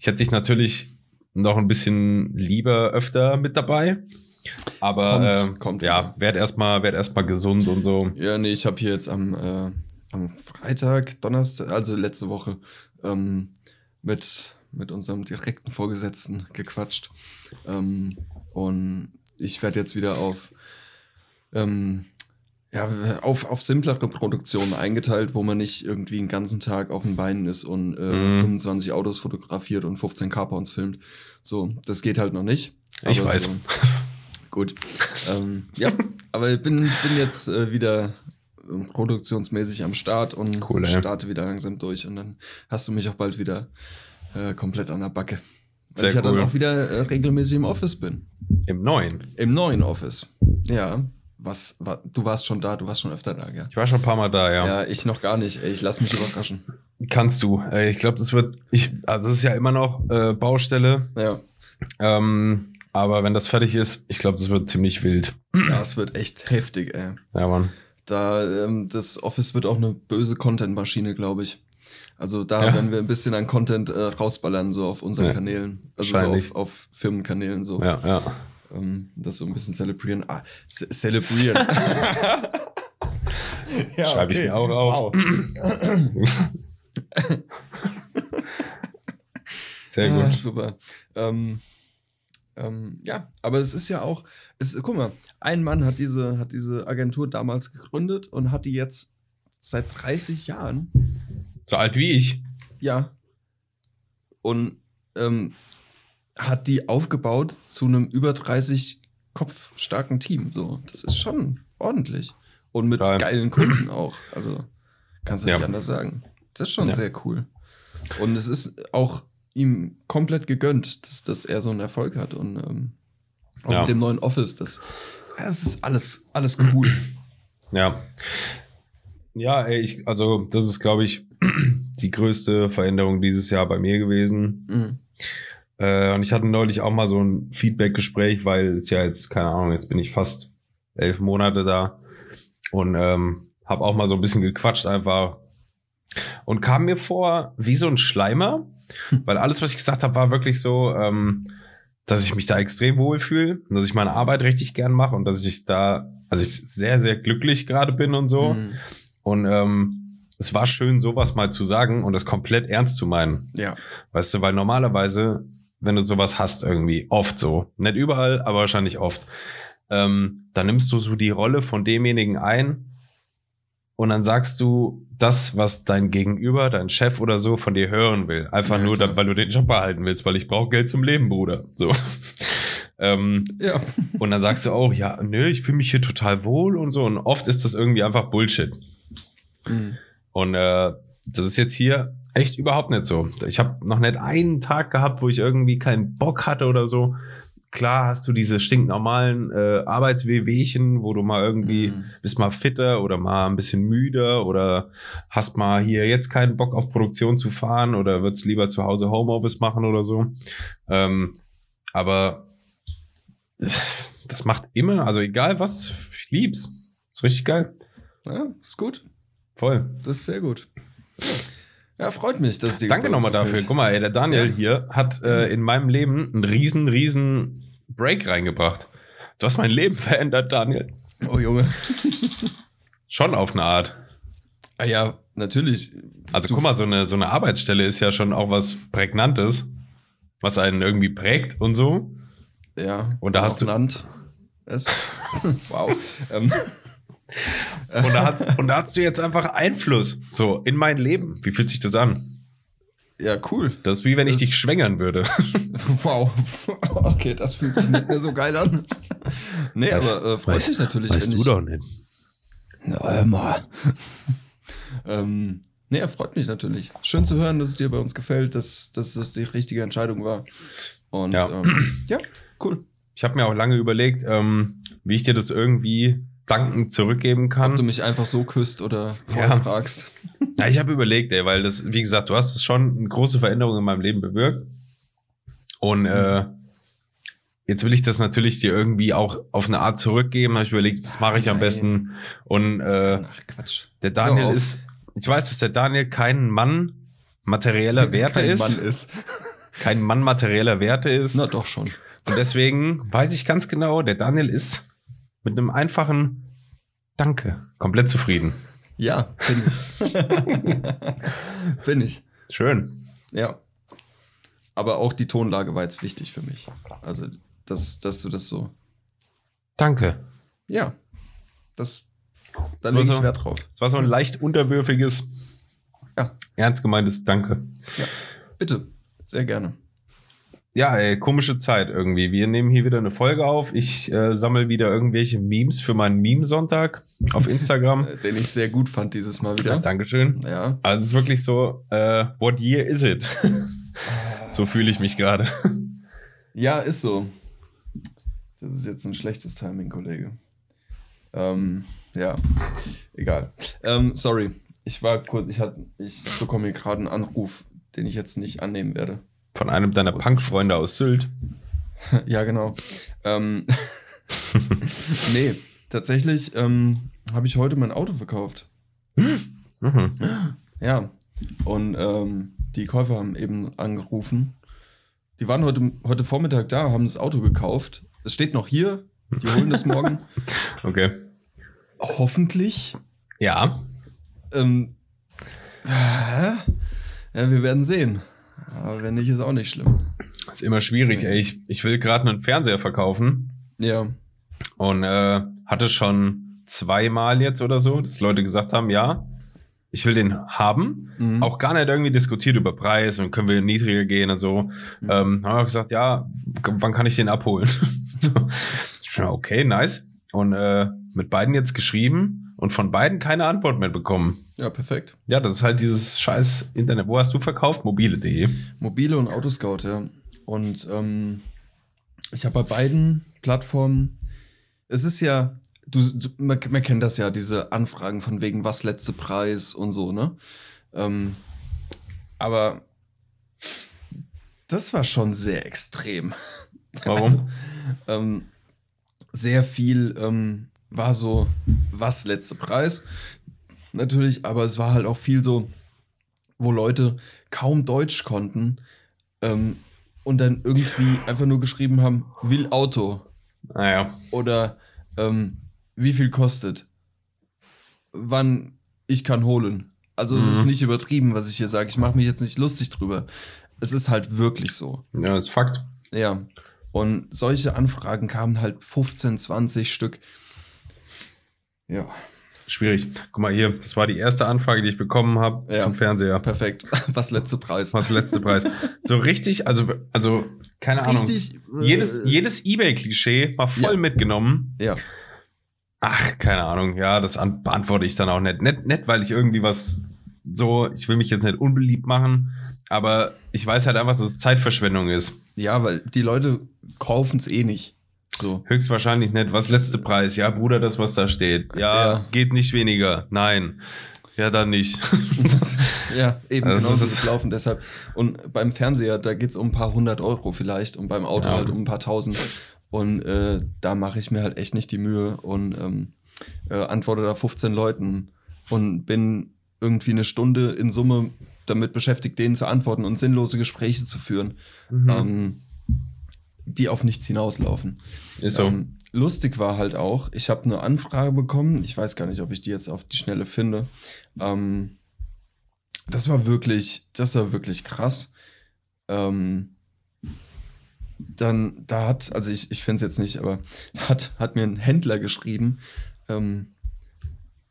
Ich hätte dich natürlich noch ein bisschen lieber öfter mit dabei. Aber Kommt, äh, kommt ja, werd erstmal werd erst gesund und so. Ja, nee, ich habe hier jetzt am, äh, am Freitag, Donnerstag, also letzte Woche, ähm, mit, mit unserem direkten Vorgesetzten gequatscht. Ähm, und ich werde jetzt wieder auf, ähm, ja, auf, auf simplere Produktionen eingeteilt, wo man nicht irgendwie den ganzen Tag auf den Beinen ist und äh, Mhm. 25 Autos fotografiert und 15 Carpons filmt. So, das geht halt noch nicht. Ich weiß. So, gut. ähm, ja, aber ich bin, bin jetzt äh, wieder produktionsmäßig am Start und Cool, starte wieder langsam durch. Und dann hast du mich auch bald wieder äh, komplett an der Backe. Weil Sehr ich ja cool. dann auch wieder äh, regelmäßig im Office bin. Im neuen. Im neuen Office. Ja. Was, wa, du warst schon da, du warst schon öfter da, gell? Ich war schon ein paar Mal da, ja. Ja, ich noch gar nicht. Ey, ich lass mich überraschen. Kannst du. Ey, Ich glaube, das wird. Ich, also es ist ja immer noch äh, Baustelle. Ja. Ähm, aber wenn das fertig ist, ich glaube, das wird ziemlich wild. Ja, es wird echt heftig, ey. Ja, Mann. Da, ähm, das Office wird auch eine böse Content-Maschine, glaube ich. Also da Ja. werden wir ein bisschen an Content äh, rausballern, so auf unseren Ja. Kanälen. Also so auf, auf Firmenkanälen, so. Ja, ja. Ähm, das so ein bisschen zelebrieren. Ah, ce- zelebrieren. [laughs] [laughs] ja, Schreibe ich mir auch auf. Sehr Ah, gut. super. Ähm, ähm, ja, aber es ist ja auch, es, guck mal, ein Mann hat diese, hat diese Agentur damals gegründet und hat die jetzt seit 30 Jahren. So alt wie ich. Ja. Und ähm, hat die aufgebaut zu einem über 30 Kopf starken Team. So, das ist schon ordentlich. Und mit Total. geilen Kunden auch. Also, kannst du Ja. nicht anders sagen. Das ist schon Ja. sehr cool. Und es ist auch ihm komplett gegönnt, dass, dass er so einen Erfolg hat. Und ähm, auch Ja. mit dem neuen Office, das, das ist alles, alles cool. [clears throat] Ja. Ja, ey, ich, also das ist, glaube ich, [clears throat] die größte Veränderung dieses Jahr bei mir gewesen. Mhm. Äh, und ich hatte neulich auch mal so ein Feedback-Gespräch, weil es ja jetzt, keine Ahnung, jetzt bin ich fast elf Monate da und ähm, habe auch mal so ein bisschen gequatscht einfach und kam mir vor wie so ein Schleimer, [laughs] weil alles, was ich gesagt habe, war wirklich so, ähm, dass ich mich da extrem wohlfühle und dass ich meine Arbeit richtig gern mache und dass ich da, also ich sehr, sehr glücklich gerade bin und so. Mhm. Und ähm, es war schön, sowas mal zu sagen und das komplett ernst zu meinen. Ja. Weißt du, weil normalerweise, wenn du sowas hast, irgendwie, oft so, nicht überall, aber wahrscheinlich oft, ähm, dann nimmst du so die Rolle von demjenigen ein und dann sagst du das, was dein Gegenüber, dein Chef oder so von dir hören will. Einfach Ja, nur, klar. weil du den Job behalten willst, weil ich brauche Geld zum Leben, Bruder. So. [laughs] ähm, Ja. und dann sagst du auch, ja, nö, ich fühle mich hier total wohl und so. Und oft ist das irgendwie einfach Bullshit. Mhm. Und äh, das ist jetzt hier echt überhaupt nicht so. Ich habe noch nicht einen Tag gehabt, wo ich irgendwie keinen Bock hatte oder so. Klar hast du diese stinknormalen äh, Arbeitswehwehchen, wo du mal irgendwie Mhm. bist mal fitter oder mal ein bisschen müder oder hast mal hier jetzt keinen Bock auf Produktion zu fahren oder würdest lieber zu Hause Homeoffice machen oder so. Ähm, aber [laughs] das macht immer, also egal was, ich lieb's. Ist richtig geil. ja, ist gut. Voll. Das ist sehr gut. Ja, freut mich, dass die Danke nochmal dafür. Guck mal, ey, der Daniel Ja. hier hat äh, in meinem Leben einen riesen, riesen Break reingebracht. Du hast mein Leben [laughs] verändert, Daniel. Oh Junge. [laughs] Schon auf eine Art. Ah ja, natürlich. Also Du- guck mal, so eine, so eine Arbeitsstelle ist ja schon auch was Prägnantes, was einen irgendwie prägt und so. Ja. Und da hast du- es. [laughs] wow. [laughs] Und da, hast, und da hast du jetzt einfach Einfluss so in mein Leben. Wie fühlt sich das an? ja, cool. Das ist wie wenn ich Das- dich schwängern würde. [laughs] Wow. Okay, das fühlt sich nicht mehr so geil an. Nee, Weiß- aber äh, freut mich natürlich. Weißt du ich, doch nicht. Na, mal. [laughs] ähm, nee, freut mich natürlich. Schön zu hören, dass es dir bei uns gefällt, dass, dass das die richtige Entscheidung war. Und Ja. ja, ähm, ja cool. Ich habe mir auch lange überlegt, ähm, wie ich dir das irgendwie dankend zurückgeben kann. Ob du mich einfach so küsst oder Ja. fragst. [laughs] Ja, ich habe überlegt, ey, weil das, wie gesagt, du hast schon eine große Veränderung in meinem Leben bewirkt. Und äh, jetzt will ich das natürlich dir irgendwie auch auf eine Art zurückgeben. Habe ich überlegt, was mache ich am besten? Und äh, Ach, Quatsch. der Daniel ist, ich weiß, dass der Daniel kein Mann materieller [laughs] Werte Kein ist, Mann ist. kein Mann materieller Werte ist. Na doch schon. Und deswegen weiß ich ganz genau, der Daniel ist mit einem einfachen Danke komplett zufrieden. Ja, bin ich. [laughs] bin ich. Schön. Ja. Aber auch die Tonlage war jetzt wichtig für mich. Also, dass, dass du das so. Danke. Ja. Das. Da lege ich so- Wert drauf. Es war so ein leicht unterwürfiges, Ja. ernst gemeintes Danke. Bitte. Sehr gerne. Ja, ey, komische Zeit irgendwie. Wir nehmen hier wieder eine Folge auf. Ich äh, sammle wieder irgendwelche Memes für meinen Meme-Sonntag auf Instagram. [laughs] Äh, Den ich sehr gut fand dieses Mal ja, wieder. Dankeschön. Ja. Also es ist wirklich so, äh, what year is it? [laughs] so fühle ich mich gerade. Ja, ist so. Das ist jetzt ein schlechtes Timing, Kollege. Ähm, ja, egal. Ähm, sorry, ich war kurz, ich, hatte, ich bekomme hier gerade einen Anruf, den ich jetzt nicht annehmen werde. Von einem deiner Punk-Freunde aus Sylt. [laughs] ja, genau. Ähm, [laughs] nee, tatsächlich ähm, habe ich heute mein Auto verkauft. Mhm. Ja. Und ähm, die Käufer haben eben angerufen. Die waren heute, heute Vormittag da, haben das Auto gekauft. Es steht noch hier. Die holen das morgen. [laughs] Okay. Hoffentlich. Ja. Ähm, ja, wir werden sehen. Aber wenn nicht, ist auch nicht schlimm. Ist immer schwierig, ey. Ich, ich will gerade einen Fernseher verkaufen Ja. und äh, hatte schon zweimal jetzt oder so, dass Leute gesagt haben, ja, ich will den haben. Mhm. Auch gar nicht irgendwie diskutiert über Preis und können wir niedriger gehen und so. Mhm. Ähm, haben wir gesagt, ja, wann kann ich den abholen? [laughs] so. [laughs] Okay, nice. Und äh, mit beiden jetzt geschrieben und von beiden keine Antwort mehr bekommen. Ja, perfekt. Ja, das ist halt dieses scheiß Internet. Wo hast du verkauft? Mobile.de. Mobile und Autoscout, ja. Und ähm, ich habe bei beiden Plattformen, es ist ja, du, du man, man kennt das ja, diese Anfragen von wegen was letzte Preis und so, ne? Ähm, aber das war schon sehr extrem. Warum? [laughs] Also, ähm, sehr viel ähm, war so, was letzte Preis. Natürlich, aber es war halt auch viel so, wo Leute kaum Deutsch konnten ähm, und dann irgendwie einfach nur geschrieben haben, will Auto naja. oder ähm, wie viel kostet, wann ich kann holen. Also es Mhm. ist nicht übertrieben, was ich hier sage. Ich mache mich jetzt nicht lustig drüber. Es ist halt wirklich so. Ja, ist Fakt. Ja. Und solche Anfragen kamen halt 15, 20 Stück. Ja, Schwierig. Guck mal hier, das war die erste Anfrage, die ich bekommen habe Ja. zum Fernseher. perfekt. [laughs] Was letzte Preis. Was letzte Preis? So richtig, also, also keine Ahnung. Richtig. äh, Jedes, jedes Ebay-Klischee war voll Ja. mitgenommen. Ja, Ach, keine Ahnung. Ja, das an, beantworte ich dann auch nicht. nicht. Nicht, weil ich irgendwie was so, ich will mich jetzt nicht unbeliebt machen, aber ich weiß halt einfach, dass es Zeitverschwendung ist. ja, weil die Leute kaufen es eh nicht. So. Höchstwahrscheinlich nicht. Was letzte Preis? Ja, Bruder, das, was da steht. Ja, Ja. geht nicht weniger. Nein. Ja, dann nicht. [laughs] ja, eben Also genau so ist- ist laufen. Deshalb. Und beim Fernseher, da geht es um ein paar hundert Euro vielleicht und beim Auto Ja. halt um ein paar tausend. Und äh, da mache ich mir halt echt nicht die Mühe und ähm, äh, antworte da 15 Leuten und bin irgendwie eine Stunde in Summe damit beschäftigt, denen zu antworten und sinnlose Gespräche zu führen, Mhm. ähm, die auf nichts hinauslaufen. Ist so. Ähm, lustig war halt auch, ich habe eine Anfrage bekommen, ich weiß gar nicht, ob ich die jetzt auf die Schnelle finde. Ähm, das war wirklich, das war wirklich krass. Ähm, dann, da hat, also ich, ich finde es jetzt nicht, aber [laughs] da hat, hat mir ein Händler geschrieben, ähm,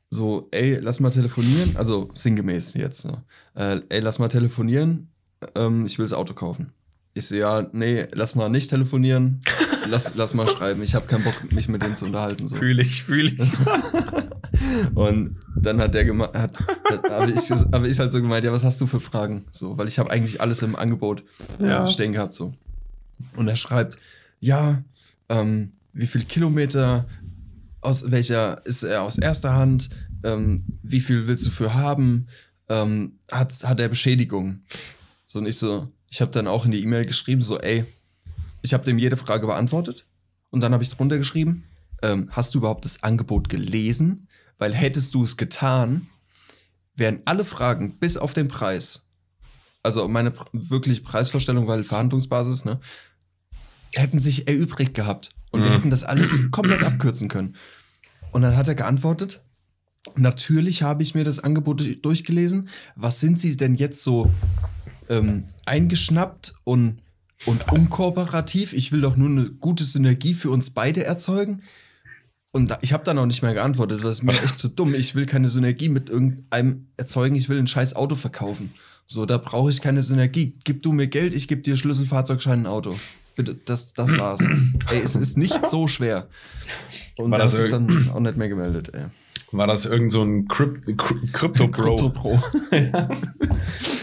so, ey, lass mal telefonieren, also sinngemäß jetzt, ne? äh, ey, lass mal telefonieren, ähm, ich will das Auto kaufen. Ich so, ja, nee, lass mal nicht telefonieren, [laughs] lass, lass mal schreiben, ich habe keinen Bock, mich mit denen zu unterhalten. So. Fühle ich, fühle ich. [laughs] Und dann hat der gemeint, hat, habe ich, hab ich halt so gemeint, ja, was hast du für Fragen? So, weil ich habe eigentlich alles im Angebot äh, Ja. stehen gehabt, so. Und er schreibt, ja, ähm, wie viel Kilometer, aus welcher ist er aus erster Hand, ähm, wie viel willst du für haben, ähm, hat, hat er Beschädigung. So und ich so, ich habe dann auch in die E-Mail geschrieben, so, ey, ich habe dem jede Frage beantwortet. Und dann habe ich drunter geschrieben, ähm, hast du überhaupt das Angebot gelesen? Weil hättest du es getan, wären alle Fragen bis auf den Preis, also meine pr- wirklich Preisvorstellung, weil Verhandlungsbasis, ne, hätten sich erübrigt gehabt. Und wir Mhm. hätten das alles komplett abkürzen können. Und dann hat er geantwortet, natürlich habe ich mir das Angebot durch- durchgelesen. Was sind Sie denn jetzt so ähm, eingeschnappt und, und unkooperativ? Ich will doch nur eine gute Synergie für uns beide erzeugen. Und da, ich habe dann auch nicht mehr geantwortet, das ist mir echt zu dumm. Ich will keine Synergie mit irgendeinem erzeugen, ich will ein scheiß Auto verkaufen. So, da brauche ich keine Synergie. Gib du mir Geld, ich gebe dir Schlüssel, Fahrzeugschein, ein Auto. Das, das war's. [clears throat] ey, es ist nicht so schwer. Und da das hat sich dann auch nicht mehr gemeldet, ey. War das irgend so ein Crypt Cryp- Crypto-Bro? Krypto Pro. [laughs]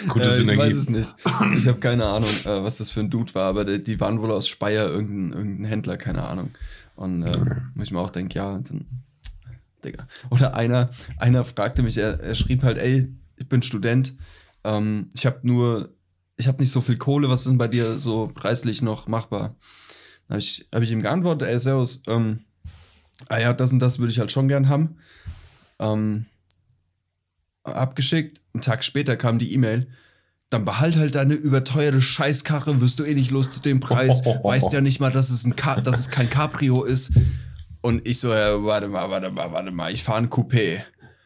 Gute Äh, ich Synergie. weiß es nicht. Ich habe keine Ahnung, äh, was das für ein Dude war, aber die, die waren wohl aus Speyer, irgendein, irgendein Händler, keine Ahnung. Und äh, wo ich mir auch denke, ja, dann, Digga. Oder einer, einer fragte mich, er, er schrieb halt, ey, ich bin Student, ähm, ich habe nur, ich habe nicht so viel Kohle, was ist denn bei dir so preislich noch machbar? Dann habe ich, hab ich ihm geantwortet, ey, Servus, ähm, ah ja, das und das würde ich halt schon gern haben. Ähm, abgeschickt. Einen Tag später kam die E-Mail. Dann behalt halt deine überteuerte Scheißkarre, wirst du eh nicht los zu dem Preis. [laughs] Weißt ja nicht mal, dass es, ein Ca dass es kein Cabrio ist. Und ich so, ja, warte mal, warte mal, warte mal, ich fahre ein Coupé.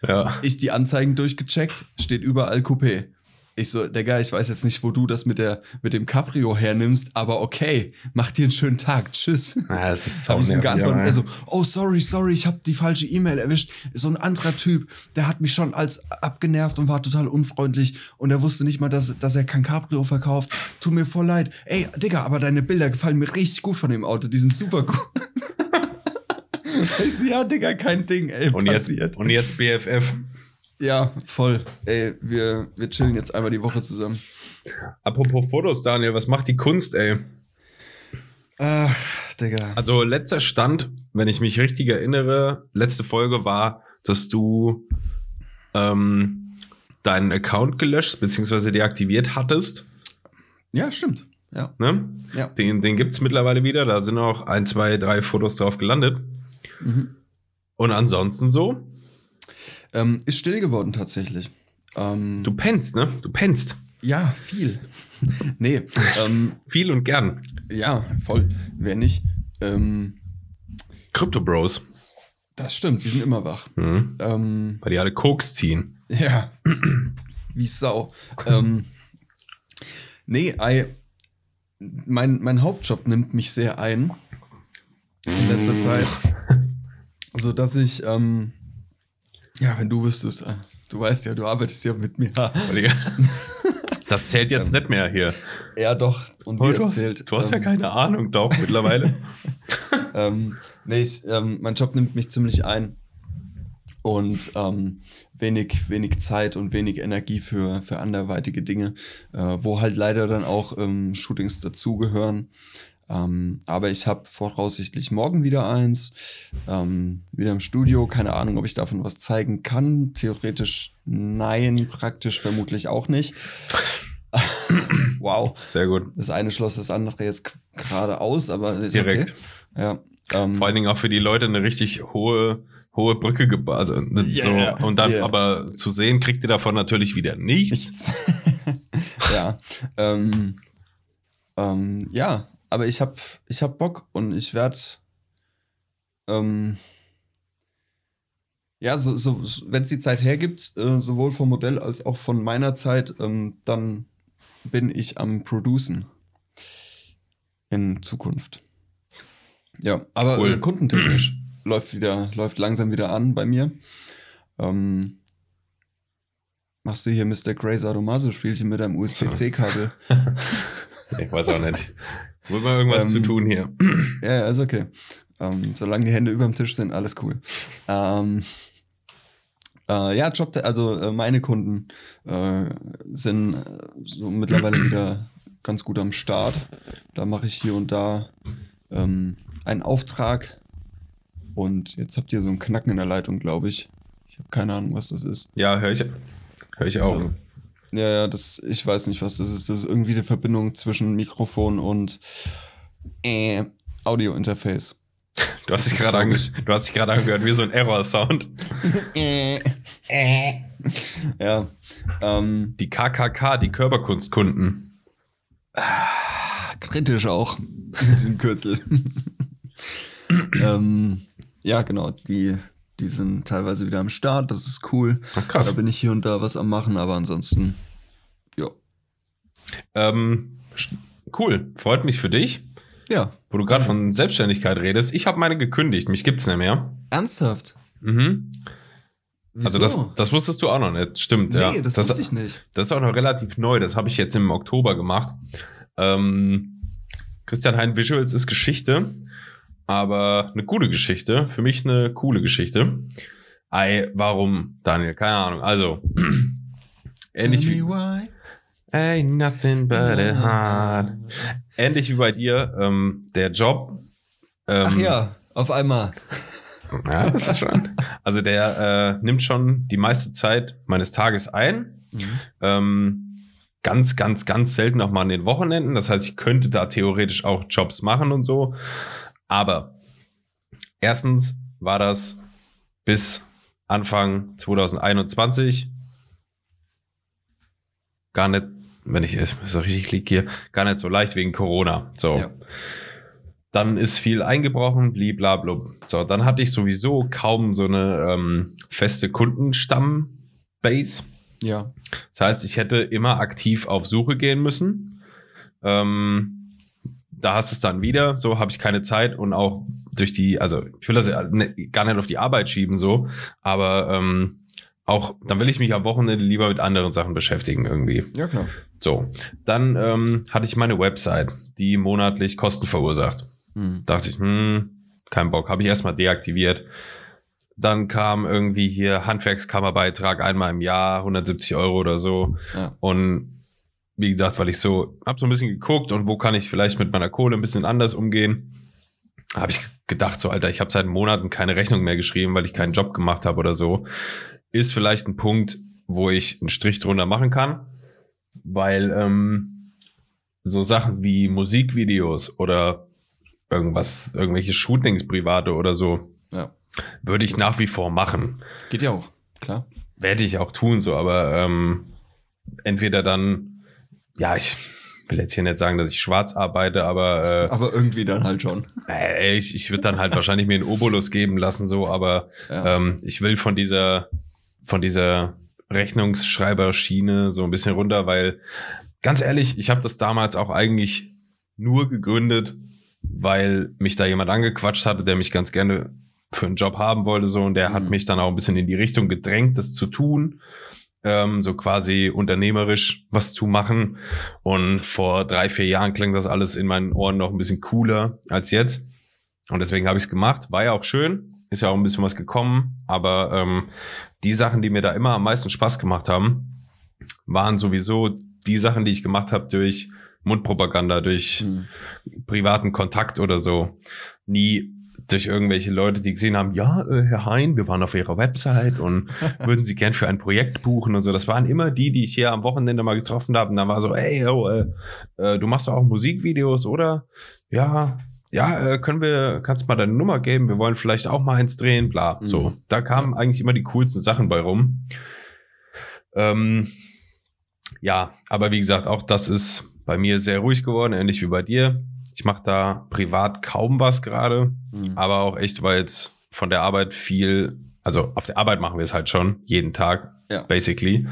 Ja. Ich die Anzeigen durchgecheckt, steht überall Coupé. Ich so, Digga, ich weiß jetzt nicht, wo du das mit, der, mit dem Cabrio hernimmst, aber okay, mach dir einen schönen Tag, tschüss. Ja, das ist Habe ich ihm geantwortet. Er so, oh, sorry, sorry, ich habe die falsche E-Mail erwischt. So ein anderer Typ, der hat mich schon als abgenervt und war total unfreundlich und er wusste nicht mal, dass, dass er kein Cabrio verkauft. Tut mir voll leid. Ey, Digga, aber deine Bilder gefallen mir richtig gut von dem Auto. Die sind super gut. [laughs] ja, Digga, kein Ding, ey, und, jetzt, passiert. und jetzt BFF. Ja, voll. Ey, wir, wir chillen jetzt einmal die Woche zusammen. Apropos Fotos, Daniel, was macht die Kunst, ey? Ach, Digga. Also letzter Stand, wenn ich mich richtig erinnere, letzte Folge war, dass du ähm, deinen Account gelöscht bzw. deaktiviert hattest. Ja, stimmt. Ja. Ne? Ja. Den, den gibt es mittlerweile wieder. Da sind auch ein, zwei, drei Fotos drauf gelandet. Mhm. Und ansonsten so, Ähm, ist still geworden tatsächlich. Ähm, du pennst, ne? Du pennst. Ja, viel. [laughs] nee, ähm, Viel und gern. ja, voll. Wer nicht? Ähm, Crypto Bros. das stimmt, die sind immer wach. Mhm. Ähm, Weil die alle Koks ziehen. ja, [clears throat] wie Sau. ähm, nee, I, mein, mein Hauptjob nimmt mich sehr ein in letzter Zeit. [laughs] So dass ich, ähm, ja, wenn du wüsstest, äh, du weißt ja, du arbeitest ja mit mir. Digga. Das zählt jetzt nicht mehr hier. ja, doch. Und wie Oh, du, hast, zählt. du hast ja ähm, keine Ahnung, doch, mittlerweile. [laughs] ähm, nee, ich, ähm, mein Job nimmt mich ziemlich ein und ähm, wenig, wenig Zeit und wenig Energie für, für anderweitige Dinge, äh, wo halt leider dann auch ähm, Shootings dazugehören. Ähm, aber ich habe voraussichtlich morgen wieder eins, ähm, wieder im Studio. Keine Ahnung, ob ich davon was zeigen kann. Theoretisch nein, praktisch vermutlich auch nicht. [laughs] wow. Sehr gut. Das eine schloss das andere jetzt gerade aus, aber ist Direkt. okay. Ja. Ähm, Vor allen Dingen auch für die Leute eine richtig hohe, hohe Brücke gebaut. Also, ne, Yeah, so, und dann yeah. aber zu sehen, kriegt ihr davon natürlich wieder nichts. nichts. [laughs] ja. Ähm, ähm, ja, aber ich hab, ich hab Bock und ich werde ähm, ja, so, so, wenn es die Zeit hergibt, äh, sowohl vom Modell als auch von meiner Zeit, ähm, dann bin ich am Producen in Zukunft. Ja, aber Cool. äh, kundentechnisch [clears throat] läuft wieder, läuft langsam wieder an bei mir. Ähm, machst du hier Mr. Grey Sadomaso Spielchen mit einem USB-C-Kabel? [laughs] Ich weiß auch nicht. Muss mal irgendwas Ähm, zu tun hier. [clears throat] Ja, ja, ist okay. Ähm, solange die Hände über dem Tisch sind, alles cool. Ähm, äh, ja, Job, also äh, meine Kunden äh, sind äh, so mittlerweile [clears throat] wieder ganz gut am Start. Da mache ich hier und da ähm, einen Auftrag und jetzt habt ihr so ein Knacken in der Leitung, glaube ich. Ich habe keine Ahnung, was das ist. Ja, höre ich, hör ich auch. So. Ja, ja, das, ich weiß nicht, was das ist. Das ist irgendwie die Verbindung zwischen Mikrofon und äh, Audio-Interface. [laughs] Du hast dich gerade ange du hast dich gerade angehört wie so ein Error-Sound. [laughs] ja. Ähm, die KKK, die Körperkunstkunden. kritisch auch mit diesem Kürzel. [laughs] ähm, ja, genau. Die, die sind teilweise wieder am Start. Das ist cool. Ach, krass. Da bin ich hier und da was am machen, aber ansonsten, ja. Ähm, cool. Freut mich für dich. Ja. Wo du gerade von Selbstständigkeit redest. Ich habe meine gekündigt. Mich gibt's nicht mehr. Ernsthaft? Mhm. Also das, das wusstest du auch noch nicht. Stimmt, nee, ja. das, das wusste ich nicht. Das ist auch noch relativ neu. Das habe ich jetzt im Oktober gemacht. Ähm, Christian Hein Visuals ist Geschichte, aber eine gute Geschichte. Für mich eine coole Geschichte. Ei, warum, Daniel? Keine Ahnung. Also, [clears throat] ähnlich wie. why. Ain't nothing but a heart. Ähnlich wie bei dir, ähm, der Job. Ähm, Ach ja, auf einmal. Ja, das ist schon. Also der äh, nimmt schon die meiste Zeit meines Tages ein. Ähm, ganz, ganz, ganz selten auch mal an den Wochenenden. Das heißt, ich könnte da theoretisch auch Jobs machen und so. Aber erstens war das bis Anfang 2021 gar nicht, wenn ich es so richtig liege hier, gar nicht so leicht wegen Corona. So. Ja. Dann ist viel eingebrochen, bliblablub. So, dann hatte ich sowieso kaum so eine ähm, feste Kundenstammbase. Ja. Das heißt, ich hätte immer aktiv auf Suche gehen müssen. Ähm, da hast du es dann wieder, so habe ich keine Zeit und auch durch die, also ich will das ja ne- gar nicht auf die Arbeit schieben, so, aber ähm, auch, dann will ich mich am Wochenende lieber mit anderen Sachen beschäftigen irgendwie. Ja, klar. So, dann ähm, hatte ich meine Website, die monatlich Kosten verursacht. Hm. Dachte ich, hm, kein Bock, habe ich erstmal deaktiviert. Dann kam irgendwie hier Handwerkskammerbeitrag einmal im Jahr, 170 Euro oder so. Ja. Und wie gesagt, weil ich so, hab so ein bisschen geguckt und wo kann ich vielleicht mit meiner Kohle ein bisschen anders umgehen, habe ich gedacht, so Alter, ich habe seit Monaten keine Rechnung mehr geschrieben, weil ich keinen Job gemacht habe oder so. Ist vielleicht ein Punkt, wo ich einen Strich drunter machen kann, weil ähm, so Sachen wie Musikvideos oder irgendwas, irgendwelche Shootings private oder so, Ja. würde ich nach wie vor machen. Geht ja auch, klar. Werde ich auch tun, so, aber ähm, entweder dann, ja, ich will jetzt hier nicht sagen, dass ich schwarz arbeite, aber äh, Aber irgendwie dann halt schon. äh, ich, ich würde dann halt wahrscheinlich mir einen Obolus geben lassen, so, aber Ja. ähm, ich will von dieser, von dieser Rechnungsschreiberschiene so ein bisschen runter, weil ganz ehrlich, ich habe das damals auch eigentlich nur gegründet, weil mich da jemand angequatscht hatte, der mich ganz gerne für einen Job haben wollte, so, und der hat Mhm. mich dann auch ein bisschen in die Richtung gedrängt, das zu tun. Ähm, so quasi unternehmerisch was zu machen. Und vor drei, vier Jahren klingt das alles in meinen Ohren noch ein bisschen cooler als jetzt. Und deswegen habe ich es gemacht. War ja auch schön. Ist ja auch ein bisschen was gekommen. Aber ähm, die Sachen, die mir da immer am meisten Spaß gemacht haben, waren sowieso die Sachen, die ich gemacht habe durch Mundpropaganda, durch Hm. privaten Kontakt oder so. Nie durch irgendwelche Leute, die gesehen haben, ja, äh, Herr Hein, wir waren auf Ihrer Website und [laughs] würden Sie gern für ein Projekt buchen und so. Das waren immer die, die ich hier am Wochenende mal getroffen habe. Und dann war so, ey, yo, äh, äh, du machst doch auch Musikvideos, oder? Ja, ja, äh, können wir, kannst mal deine Nummer geben, wir wollen vielleicht auch mal eins drehen, bla. Mhm. So, da kamen eigentlich immer die coolsten Sachen bei rum. Ähm, ja, aber wie gesagt, auch das ist bei mir sehr ruhig geworden, ähnlich wie bei dir. Ich mache da privat kaum was gerade, Hm. aber auch echt, weil jetzt von der Arbeit viel, also auf der Arbeit machen wir es halt schon, jeden Tag, Ja. basically.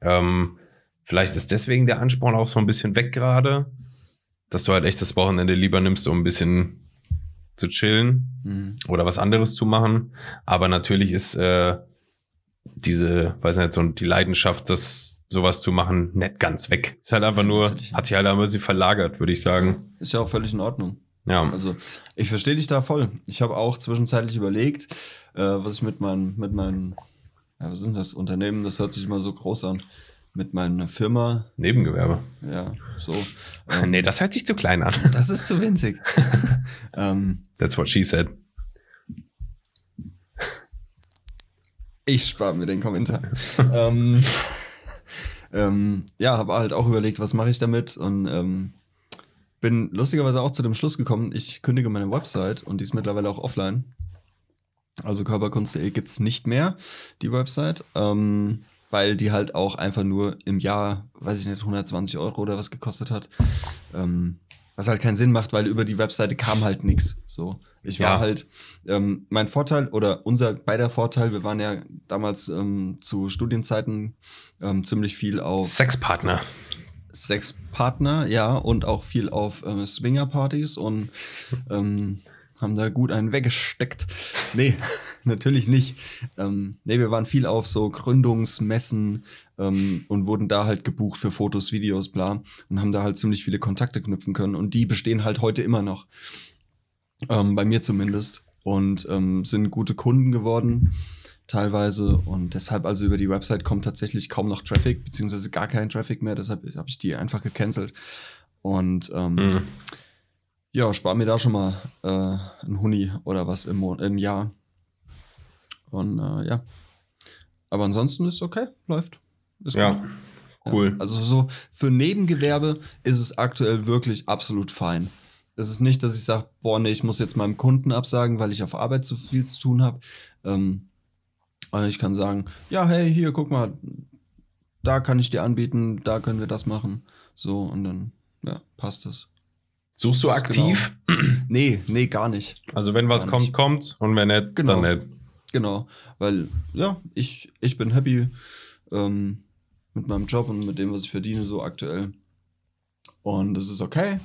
Ja. Ähm, vielleicht ist deswegen der Ansporn auch so ein bisschen weg gerade, dass du halt echt das Wochenende lieber nimmst, um ein bisschen zu chillen Hm. oder was anderes zu machen. Aber natürlich ist äh, diese, weiß nicht, so die Leidenschaft, das sowas zu machen, nicht ganz weg. Ist halt einfach nur, hat sich halt ein bisschen verlagert, würde ich sagen. Ist ja auch völlig in Ordnung. Ja. Also, ich verstehe dich da voll. Ich habe auch zwischenzeitlich überlegt, äh, was ich mit meinen, mit meinen, ja, was sind das, Unternehmen, das hört sich immer so groß an. mit meiner Firma. Nebengewerbe. Ja, so. [laughs] Ähm, nee, das hört sich zu klein an. [laughs] Das ist zu winzig. [laughs] ähm, That's what she said. Ich spare mir den Kommentar. ähm, ähm, ja, habe halt auch überlegt, was mache ich damit und ähm, bin lustigerweise auch zu dem Schluss gekommen, ich kündige meine Website und die ist mittlerweile auch offline. Also körperkunst.de gibt es nicht mehr, die Website, ähm, weil die halt auch einfach nur im Jahr, weiß ich nicht, 120 Euro oder was gekostet hat. Ähm, was halt keinen Sinn macht, weil über die Webseite kam halt nichts. So, ich war Ja. halt ähm, mein Vorteil oder unser beider Vorteil. Wir waren ja damals ähm, zu Studienzeiten ähm, ziemlich viel auf Sexpartner. Sexpartner, ja, und auch viel auf ähm, Swingerpartys und ähm, haben da gut einen weggesteckt. Nee, [laughs] natürlich nicht. Ähm, nee, wir waren viel auf so Gründungsmessen ähm, und wurden da halt gebucht für Fotos, Videos, bla. Und haben da halt ziemlich viele Kontakte knüpfen können. Und die bestehen halt heute immer noch. Ähm, bei mir zumindest. Und ähm, sind gute Kunden geworden teilweise und deshalb also über die Website kommt tatsächlich kaum noch Traffic, beziehungsweise gar kein Traffic mehr, deshalb habe ich die einfach gecancelt und ähm, Mhm. Ja, spar mir da schon mal äh, ein Huni oder was im, im Jahr und äh, ja, aber ansonsten ist okay, läuft. Ist Ja, gut. cool. Ja, also so für Nebengewerbe ist es aktuell wirklich absolut fein. Es ist nicht, dass ich sage, boah, nee, ich muss jetzt meinem Kunden absagen, weil ich auf Arbeit zu viel zu tun habe. Ähm, aber ich kann sagen, ja, hey, hier, guck mal, da kann ich dir anbieten, da können wir das machen. So, und dann, ja, passt das. Suchst du Das aktiv? Nee, nee, gar nicht. Also wenn was Gar kommt, nicht. kommt und wenn nicht, Genau. dann nicht. Genau, weil, ja, ich, ich bin happy ähm, mit meinem Job und mit dem, was ich verdiene, so aktuell. Und das ist okay.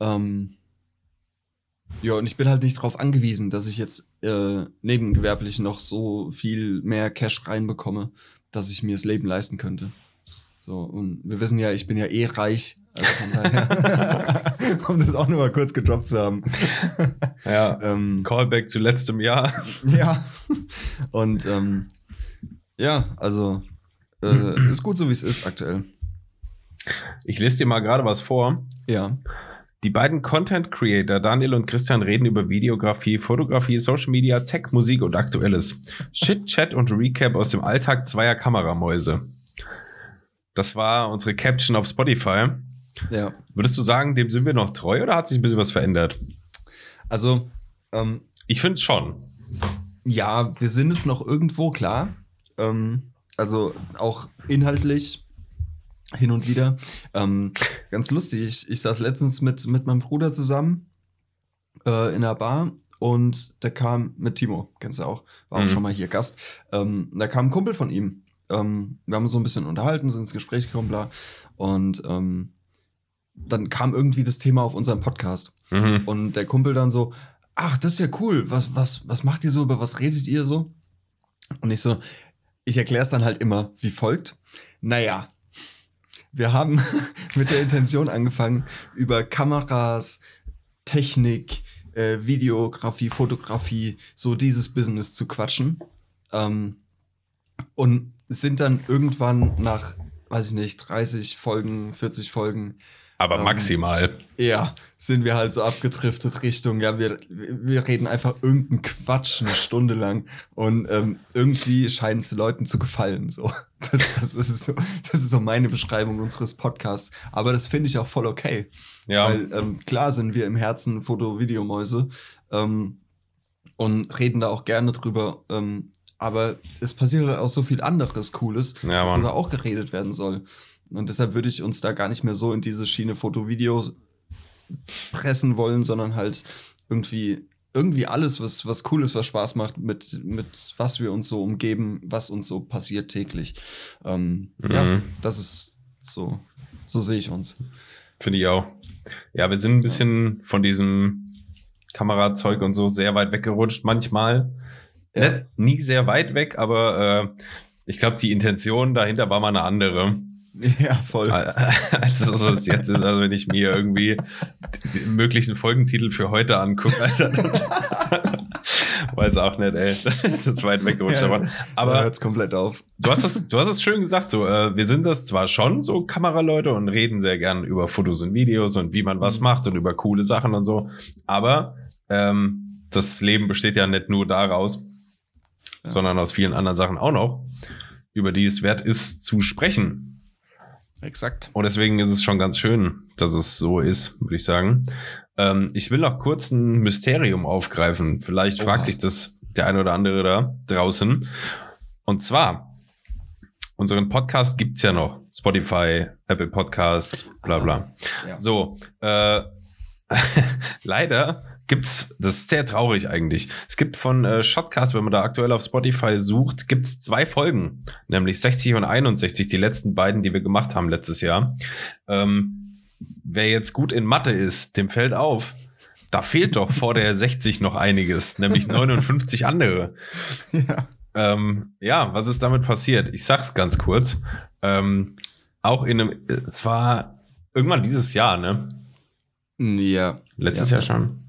Ähm, ja, und ich bin halt nicht darauf angewiesen, dass ich jetzt äh, nebengewerblich noch so viel mehr Cash reinbekomme, dass ich mir das Leben leisten könnte. So, und wir wissen ja, ich bin ja eh reich. Also von daher, [laughs] um das auch nur mal kurz gedroppt zu haben. [laughs] Ja. Ähm, Callback zu letztem Jahr. [laughs] ja. Und ähm, ja, also äh, [clears throat] ist gut so, wie es ist aktuell. Ich lese dir mal gerade was vor. Ja. Die beiden Content Creator Daniel und Christian reden über Videografie, Fotografie, Social Media, Tech, Musik und Aktuelles. Shit, Chat und Recap aus dem Alltag zweier Kameramäuse. Das war unsere Caption auf Spotify. Ja. Würdest du sagen, dem sind wir noch treu oder hat sich ein bisschen was verändert? Also, ähm, Ich finde schon. ja, wir sind es noch irgendwo, klar. Ähm, also auch inhaltlich hin und wieder. Ähm, ganz lustig, ich, ich saß letztens mit, mit meinem Bruder zusammen äh, in einer Bar und der kam mit Timo, kennst du auch, war auch Mhm. schon mal hier Gast. Ähm, da kam ein Kumpel von ihm. Ähm, wir haben uns so ein bisschen unterhalten, sind ins Gespräch gekommen, bla. Und ähm, dann kam irgendwie das Thema auf unseren Podcast. Mhm. Und der Kumpel dann so, ach, das ist ja cool, was, was, was macht ihr so, über was redet ihr so? Und ich so, ich erkläre es dann halt immer wie folgt. Naja, wir haben [laughs] mit der Intention angefangen, über Kameras, Technik, äh, Videografie, Fotografie, so dieses Business zu quatschen. Ähm, und sind dann irgendwann nach, weiß ich nicht, 30 Folgen, 40 Folgen, Aber Ähm, maximal. ja, sind wir halt so abgedriftet Richtung, ja, wir, wir reden einfach irgendeinen Quatsch eine Stunde lang und ähm, irgendwie scheint es Leuten zu gefallen. So. [laughs] Das, das, ist so. das ist so meine Beschreibung unseres Podcasts. Aber das finde ich auch voll okay. Ja. Weil ähm, klar sind wir im Herzen Foto-Videomäuse ähm, und reden da auch gerne drüber. Ähm, aber es passiert halt auch so viel anderes Cooles, Ja, worüber auch geredet werden soll. Und deshalb würde ich uns da gar nicht mehr so in diese Schiene Foto-Videos pressen wollen, sondern halt irgendwie, irgendwie alles, was, was cool ist, was Spaß macht, mit, mit was wir uns so umgeben, was uns so passiert täglich. Ähm, Ja, Mhm. das ist so, so sehe ich uns. Finde ich auch. Ja, wir sind ein bisschen von diesem Kamerazeug und so sehr weit weggerutscht manchmal. Ja. Nicht, nie sehr weit weg, aber äh, ich glaube, die Intention dahinter war mal eine andere. [laughs] Ja, voll. [laughs] Als es so ist jetzt ist, also wenn ich mir irgendwie den möglichen Folgentitel für heute angucke, [laughs] Alter. Weiß auch nicht, ey. Das ist jetzt weit weggerutscht. Ja, aber aber hört es komplett auf. du hast es, du hast es schön gesagt, so, äh, wir sind das zwar schon, so Kameraleute und reden sehr gern über Fotos und Videos und wie man was Mhm. macht und über coole Sachen und so. Aber ähm, das Leben besteht ja nicht nur daraus, Ja. sondern aus vielen anderen Sachen auch noch, über die es wert ist zu sprechen. Exakt. Und deswegen ist es schon ganz schön, dass es so ist, würde ich sagen. Ähm, ich will noch kurz ein Mysterium aufgreifen. Vielleicht Oha. fragt sich das der eine oder andere da draußen. Und zwar, unseren Podcast gibt's ja noch. Spotify, Apple Podcasts, bla bla. Ja. So, äh, [laughs] leider gibt's, das ist sehr traurig eigentlich. Es gibt von äh, Shotcast, wenn man da aktuell auf Spotify sucht, gibt's zwei Folgen, nämlich 60 und 61, die letzten beiden, die wir gemacht haben letztes Jahr. Ähm, wer jetzt gut in Mathe ist, dem fällt auf, da fehlt doch vor der [laughs] 60 noch einiges, nämlich 59 andere. Ja. Ähm, ja, was ist damit passiert? Ich sag's ganz kurz. Ähm, auch in einem, es war irgendwann dieses Jahr, ne? Ja. Letztes Ja. Jahr schon.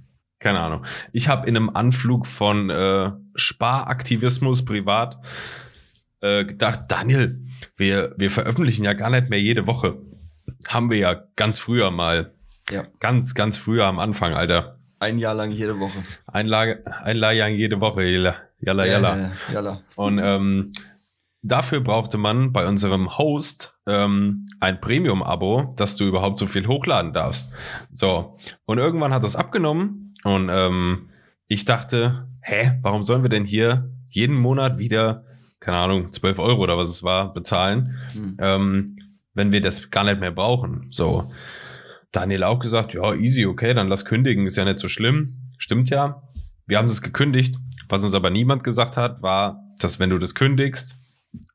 Keine Ahnung. Ich habe in einem Anflug von äh, Sparaktivismus privat äh, gedacht, Daniel, wir, wir veröffentlichen ja gar nicht mehr jede Woche. Haben wir ja ganz früher mal. Ja. Ganz, ganz früher am Anfang, Alter. Ein Jahr lang jede Woche. Einlage, Einlagen jede Woche. Jalla, jalla. jalla. Ja, jalla. Und ähm, dafür brauchte man bei unserem Host ähm, ein Premium-Abo, dass du überhaupt so viel hochladen darfst. So, und irgendwann hat das abgenommen und ähm, ich dachte, hä, warum sollen wir denn hier jeden Monat wieder, keine Ahnung, 12 Euro oder was es war, bezahlen, Hm. ähm, wenn wir das gar nicht mehr brauchen? So, Daniel auch gesagt, ja, easy, okay, dann lass kündigen, ist ja nicht so schlimm. Stimmt ja. Wir haben es gekündigt. Was uns aber niemand gesagt hat, war, dass wenn du das kündigst,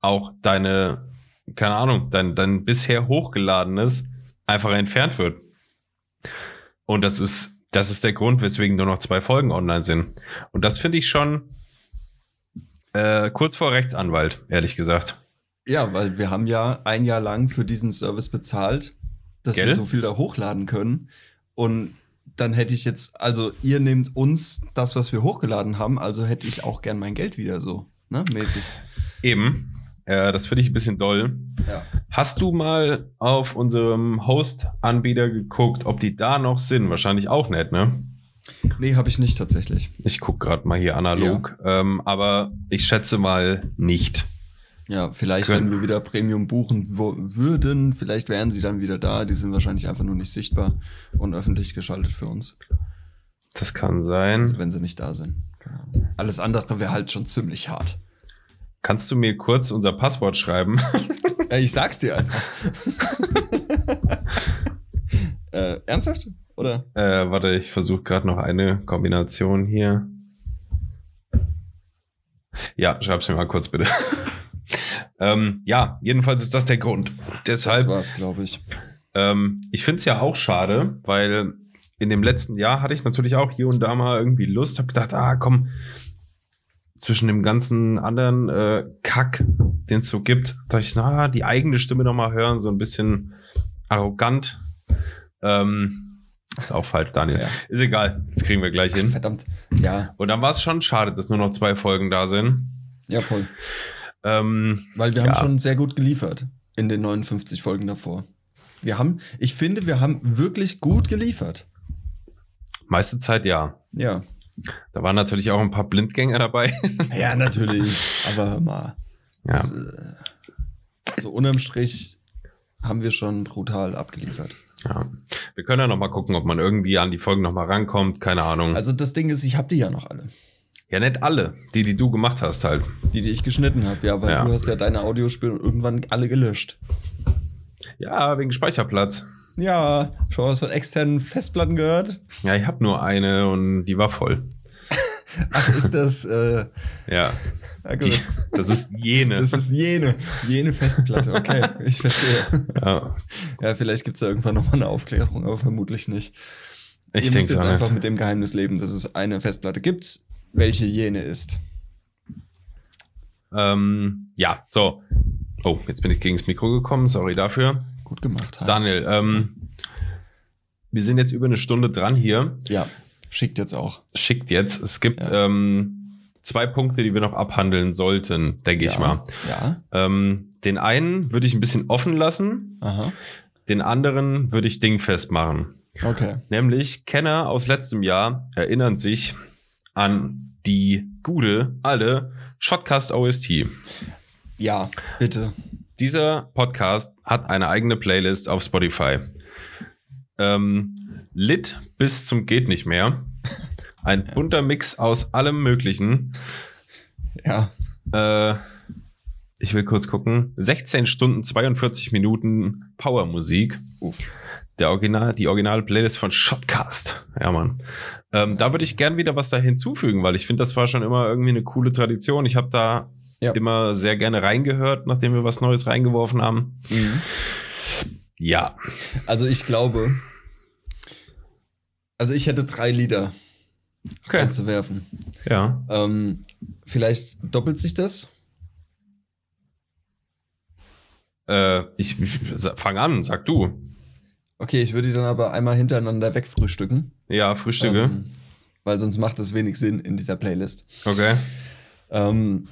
auch deine, keine Ahnung, dein, dein bisher hochgeladenes einfach entfernt wird. Und das ist, das ist der Grund, weswegen nur noch zwei Folgen online sind. Und das finde ich schon äh, kurz vor Rechtsanwalt, ehrlich gesagt. Ja, weil wir haben ja ein Jahr lang für diesen Service bezahlt, dass Gell? wir so viel da hochladen können. Und dann hätte ich jetzt, also ihr nehmt uns das, was wir hochgeladen haben, also hätte ich auch gern mein Geld wieder so, ne, mäßig. Eben. Äh, das finde ich ein bisschen doll. Ja. Hast du mal auf unserem Host-Anbieter geguckt, ob die da noch sind? Wahrscheinlich auch nicht, ne? Nee, habe ich nicht tatsächlich. Ich gucke gerade mal hier analog. Ähm, aber ich schätze mal nicht. Ja, vielleicht, wenn wir wieder Premium buchen würden, vielleicht wären sie dann wieder da. Die sind wahrscheinlich einfach nur nicht sichtbar und öffentlich geschaltet für uns, Das kann sein. also wenn sie nicht da sind. Alles andere wäre halt schon ziemlich hart. Kannst du mir kurz unser Passwort schreiben? Ja, [laughs] ich sag's dir einfach. [laughs] äh, ernsthaft? Oder? äh, warte, ich versuche gerade noch eine Kombination hier. Ja, schreib's mir mal kurz bitte. [laughs] ähm, ja, jedenfalls ist das der Grund. Deshalb das war's, glaube ich. Ähm, ich finde es ja auch schade, weil in dem letzten Jahr hatte ich natürlich auch hier und da mal irgendwie Lust, habe gedacht, ah komm, zwischen dem ganzen anderen äh, Kack, den es so gibt, dachte ich, na, die eigene Stimme noch mal hören, so ein bisschen arrogant. Ähm, ist auch falsch, Daniel. Ja. Ist egal, das kriegen wir gleich Ach, hin. verdammt. Ja, Und dann war es schon schade, dass nur noch zwei Folgen da sind. ja, voll. Ähm, Weil wir haben Ja. schon sehr gut geliefert in den 59 Folgen davor. Wir haben, ich finde, wir haben wirklich gut geliefert. meiste Zeit ja. Ja. Da waren natürlich auch ein paar Blindgänger dabei. [laughs] Ja, natürlich. Aber hör mal. ja. Das, äh, so unterm Strich haben wir schon brutal abgeliefert. Ja. Wir können ja noch mal gucken, ob man irgendwie an die Folgen noch mal rankommt. Keine Ahnung. Also das Ding ist, ich habe die ja noch alle. ja, nicht alle. Die, die du gemacht hast halt. Die, die ich geschnitten habe. Ja, weil Ja. du hast ja deine Audiospiele irgendwann alle gelöscht. Ja, wegen Speicherplatz. Ja, schon was von externen Festplatten gehört. Ja, ich habe nur eine und die war voll. [laughs] Ach, ist das, äh, Ja, die, das ist jene. Das ist jene, jene Festplatte. Okay, [laughs] ich verstehe. ja, Ja, vielleicht gibt's da irgendwann nochmal eine Aufklärung, aber vermutlich nicht. ich Ihr müsst jetzt einfach nicht. mit dem Geheimnis leben, dass es eine Festplatte gibt, welche jene ist. Ähm, ja, so. Oh, jetzt bin ich gegen das Mikro gekommen, sorry dafür. Gut gemacht. Hein. Daniel, ähm, wir sind jetzt über eine Stunde dran hier. Ja, schickt jetzt auch. Schickt jetzt. Es gibt Ja. ähm, zwei Punkte, die wir noch abhandeln sollten, denke ich ja. mal. Ja. Ähm, den einen würde ich ein bisschen offen lassen, Aha. den anderen würde ich dingfest machen. Okay. Nämlich Kenner aus letztem Jahr erinnern sich an die gute, alte Shotcast OST. Ja, bitte. Dieser Podcast hat eine eigene Playlist auf Spotify. Ähm, lit bis zum geht nicht mehr. Ein bunter Mix aus allem Möglichen. Ja. Äh, ich will kurz gucken. 16 Stunden 42 Minuten Powermusik. Uff. Der Original, die originale Playlist von Shotcast. Ja, Mann. Ähm, da würde ich gern wieder was da hinzufügen, weil ich finde, das war schon immer irgendwie eine coole Tradition. Ich habe da Ja. immer sehr gerne reingehört, nachdem wir was Neues reingeworfen haben. Mhm. Ja. Also ich glaube, also ich hätte drei Lieder einzuwerfen. Ja. Ähm, vielleicht doppelt sich das? Äh, ich, ich fang an, sag du. Okay, ich würde die dann aber einmal hintereinander wegfrühstücken. Ja, Frühstücke. Ähm, weil sonst macht das wenig Sinn in dieser Playlist. Okay. Ähm,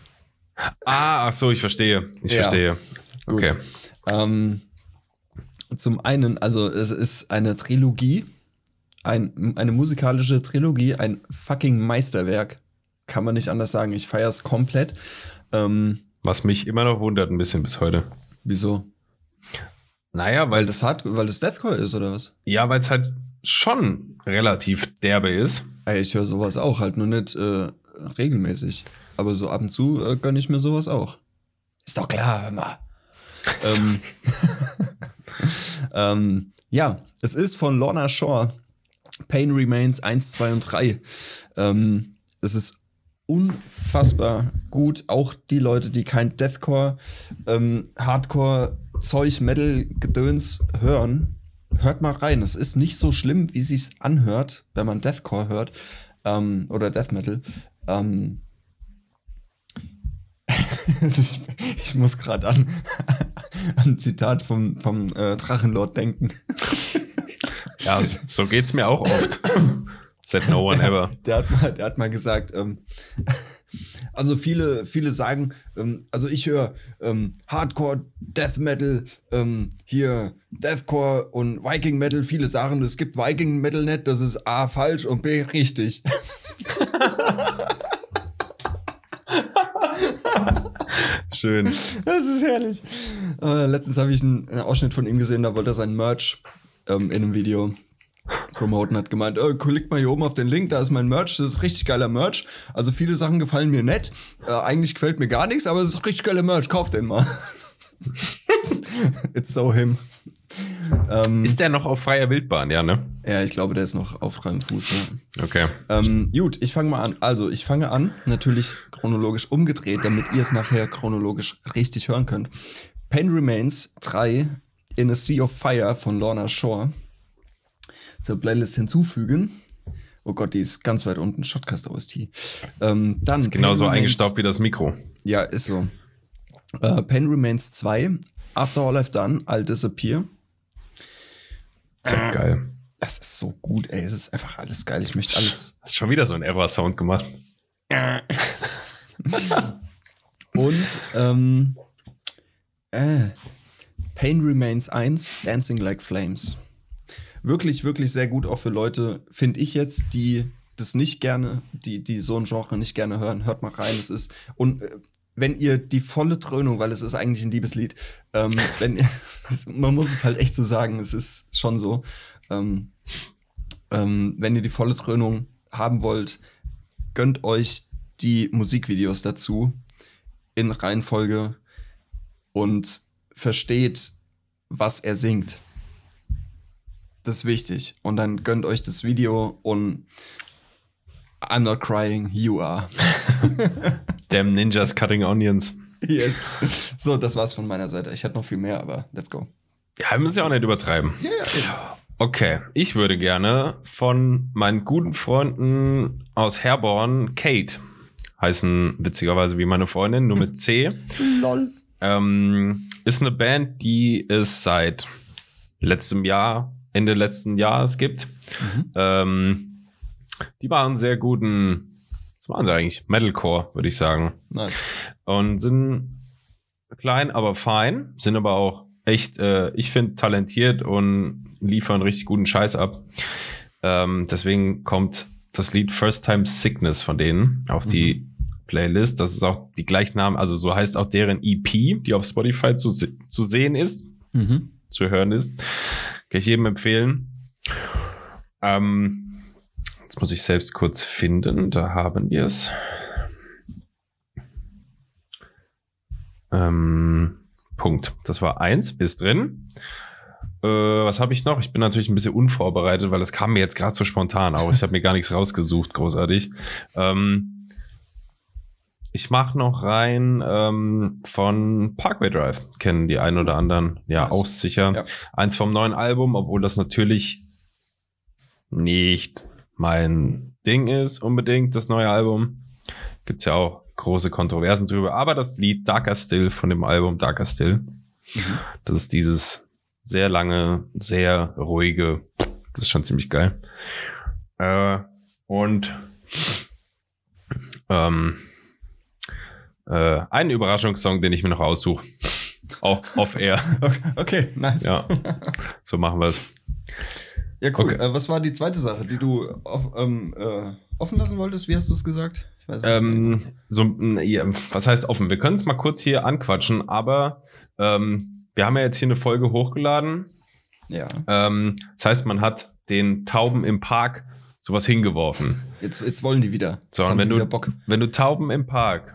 Ah, ach so, ich verstehe. Ich Ja. verstehe. Gut. Okay. Ähm, zum einen, also es ist eine Trilogie, ein, eine musikalische Trilogie, ein fucking Meisterwerk. Kann man nicht anders sagen. Ich feiere es komplett. Ähm, Was mich immer noch wundert, ein bisschen bis heute. wieso? Naja, Weil weil das Hard weil das Deathcore ist, oder was? ja, weil es halt schon relativ derbe ist. Ey, ich höre sowas auch, halt nur nicht äh, regelmäßig. Aber so ab und zu äh, gönne ich mir sowas auch. Ist doch klar, hör mal. ähm, [laughs] ähm, ja, es ist von Lorna Shore. Pain Remains 1, 2 und 3. Ähm, es ist unfassbar gut. Auch die Leute, die kein Deathcore, ähm, Hardcore, Zeug, Metal, Gedöns hören, hört mal rein. Es ist nicht so schlimm, wie sich's anhört, wenn man Deathcore hört ähm, oder Death Metal. Ähm, [laughs] ich, ich muss gerade an, [laughs] an ein Zitat vom, vom äh, Drachenlord denken. [laughs] Ja, so- geht's mir auch oft. [coughs] Said no one ever. Der hat mal, der hat mal gesagt, ähm, also viele, viele sagen, ähm, also ich höre ähm, Hardcore, Death Metal, ähm, hier Deathcore und Viking Metal. Viele sagen, es gibt Viking Metal nicht, das ist A falsch und B richtig. Schön. Das ist herrlich. Äh, letztens habe ich einen, einen Ausschnitt von ihm gesehen, da wollte er sein Merch ähm, in einem Video promoten, hat gemeint, äh, klickt mal hier oben auf den Link, da ist mein Merch, das ist richtig geiler Merch. Also viele Sachen gefallen mir nett, äh, eigentlich gefällt mir gar nichts, aber es ist richtig geiler Merch, kauft den mal. [laughs] It's so him. Ähm, Ist der noch auf freier Wildbahn, ja, ne? ja, ich glaube, der ist noch auf freiem Fuß. Ja. Okay. Ähm, gut, ich fange mal an. Also, ich fange an, natürlich chronologisch umgedreht, damit ihr es nachher chronologisch richtig hören könnt. Pain Remains 3 in a Sea of Fire von Lorna Shore zur Playlist hinzufügen. Oh Gott, die ist ganz weit unten, Shotcast OST. Ähm, dann Ist genauso Pain Remains- eingestaubt wie das Mikro. Ja, ist so. Äh, Pain Remains 2, After All I've Done, I'll Disappear. Ist ja geil. Das ist so gut, ey. Es ist einfach alles geil. Ich möchte alles Hast schon wieder so einen Error-Sound gemacht. [laughs] Und ähm, äh, Pain Remains 1, Dancing Like Flames. Wirklich, wirklich sehr gut, auch für Leute, finde ich jetzt, die das nicht gerne, die, die so ein Genre nicht gerne hören. Hört mal rein. Es ist, und äh, wenn ihr die volle Dröhnung, weil es ist eigentlich ein Liebeslied, ähm, wenn [laughs] man muss es halt echt so sagen, es ist schon so, ähm, ähm, wenn ihr die volle Dröhnung haben wollt, gönnt euch die Musikvideos dazu in Reihenfolge und versteht, was er singt. Das ist wichtig. Und dann gönnt euch das Video und I'm not crying, you are. [laughs] Damn Ninjas Cutting Onions. Yes. So, das war's von meiner Seite. Ich hätte noch viel mehr, aber let's go. Ja, wir müssen ja auch nicht übertreiben. Okay, ich würde gerne von meinen guten Freunden aus Herborn, Kate, heißen witzigerweise wie meine Freundin, nur mit C. [laughs] Lol. Ähm, ist eine Band, die es seit letztem Jahr, Ende letzten Jahres gibt. Mhm. Ähm, die machen sehr guten, was machen sie eigentlich? Metalcore, würde ich sagen. Nice. Und sind klein, aber fein, sind aber auch echt, äh, ich finde, talentiert und liefern richtig guten Scheiß ab. Ähm, deswegen kommt das Lied First Time Sickness von denen auf die Playlist. Das ist auch die Gleichnamen, also so heißt auch deren EP, die auf Spotify zu, zu sehen ist, Mhm. zu hören ist. Kann ich jedem empfehlen. Ähm, jetzt muss ich selbst kurz finden, da haben wir es. Ähm, Punkt. Das war eins, ist drin. Äh, was habe ich noch? Ich bin natürlich ein bisschen unvorbereitet, weil das kam mir jetzt gerade so spontan auch. Ich habe mir gar nichts rausgesucht, großartig. Ähm, ich mache noch rein ähm, von Parkway Drive. Kennen die einen oder anderen ja Nice. auch sicher. Ja. Eins vom neuen Album, obwohl das natürlich nicht mein Ding ist, unbedingt, das neue Album. Gibt's ja auch große Kontroversen drüber. Aber das Lied Darker Still von dem Album Darker Still, Mhm. das ist dieses sehr lange, sehr ruhige, das ist schon ziemlich geil. Äh, und ähm, äh, einen Überraschungssong, den ich mir noch aussuche. Auch off-air. [laughs] Okay, okay, nice. Ja, so machen wir es. Ja, cool. Okay. Äh, was war die zweite Sache, die du off, ähm, äh, offen lassen wolltest? Wie hast du es gesagt? Ähm, so, ja, was heißt offen? Wir können es mal kurz hier anquatschen, aber ähm, wir haben ja jetzt hier eine Folge hochgeladen. ja. Ähm, das heißt, man hat den Tauben im Park sowas hingeworfen. Jetzt, jetzt wollen die wieder. So, und wenn du, wenn du Tauben im Park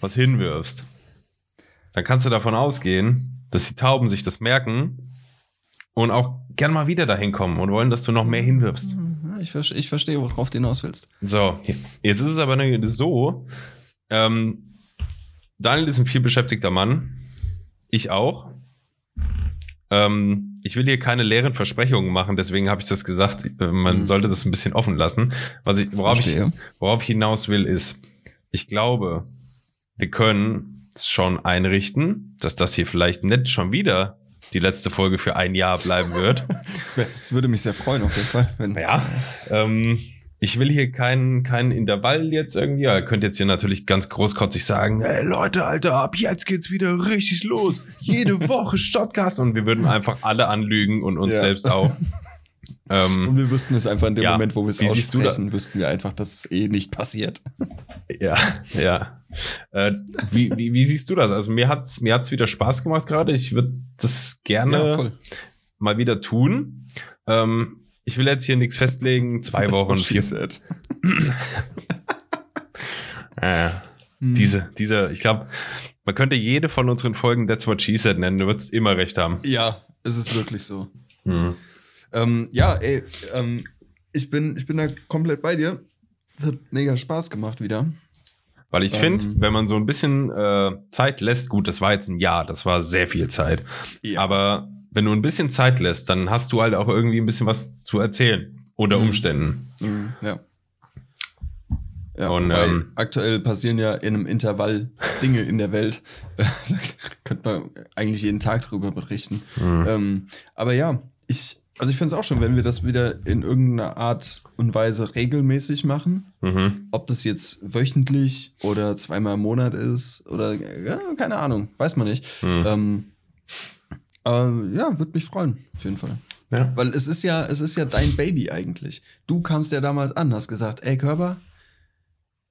was hinwirfst, dann kannst du davon ausgehen, dass die Tauben sich das merken und auch gern mal wieder dahin kommen und wollen, dass du noch mehr hinwirfst. Ja, Ich, ich verstehe, worauf du hinaus willst. So, jetzt ist es aber so, ähm, Daniel ist ein vielbeschäftigter Mann, ich auch. Ähm, ich will hier keine leeren Versprechungen machen, deswegen habe ich das gesagt, man Mhm. sollte das ein bisschen offen lassen. Was ich, worauf, ich, worauf ich hinaus will, ist, ich glaube, wir können es schon einrichten, dass das hier vielleicht nicht schon wieder die letzte Folge für ein Jahr bleiben wird. [laughs] Das, wär, das würde mich sehr freuen, auf jeden Fall. Wenn, Ja, ähm, ich will hier keinen keinen Intervall jetzt irgendwie. Ihr könnt jetzt hier natürlich ganz großkotzig sagen, hey Leute, Alter, ab jetzt geht's wieder richtig los. Jede [laughs] Woche Shotcast. Und wir würden einfach alle anlügen und uns Ja. selbst auch. [laughs] ähm, Und wir wüssten es einfach in dem Ja. Moment, wo wir es aussprechen, wüssten wir einfach, dass es eh nicht passiert. ja, ja. Äh, wie, wie, wie siehst du das? Also mir hat's mir hat's wieder Spaß gemacht gerade. Ich würde das gerne Ja, mal wieder tun. Ähm, ich will jetzt hier nichts festlegen. Zwei Wochen, vier. [clears throat] Äh, Hm. Diese, diese, ich glaube, man könnte jede von unseren Folgen That's What She Said nennen. Du würdest immer recht haben. Ja, es ist wirklich so. Mhm. Ähm, ja, ey, ähm, ich, bin, ich bin da komplett bei dir. Es hat mega Spaß gemacht wieder. Weil ich Ähm. finde, wenn man so ein bisschen äh, Zeit lässt, gut, das war jetzt ein Jahr, das war sehr viel Zeit. Ja. Aber wenn du ein bisschen Zeit lässt, dann hast du halt auch irgendwie ein bisschen was zu erzählen. Unter Mhm. Umständen. Mhm, ja. Ja, Und, ähm, aktuell passieren ja in einem Intervall Dinge in der Welt. [laughs] da könnte man eigentlich jeden Tag drüber berichten. Mhm. Ähm, aber ja, ich, also ich finde es auch schon, wenn wir das wieder in irgendeiner Art und Weise regelmäßig machen. Mhm. Ob das jetzt wöchentlich oder zweimal im Monat ist oder ja, keine Ahnung, weiß man nicht. Mhm. Ähm, aber ja, würde mich freuen, auf jeden Fall. Ja. Weil es ist ja, es ist ja dein Baby eigentlich. Du kamst ja damals an, hast gesagt, ey Körper,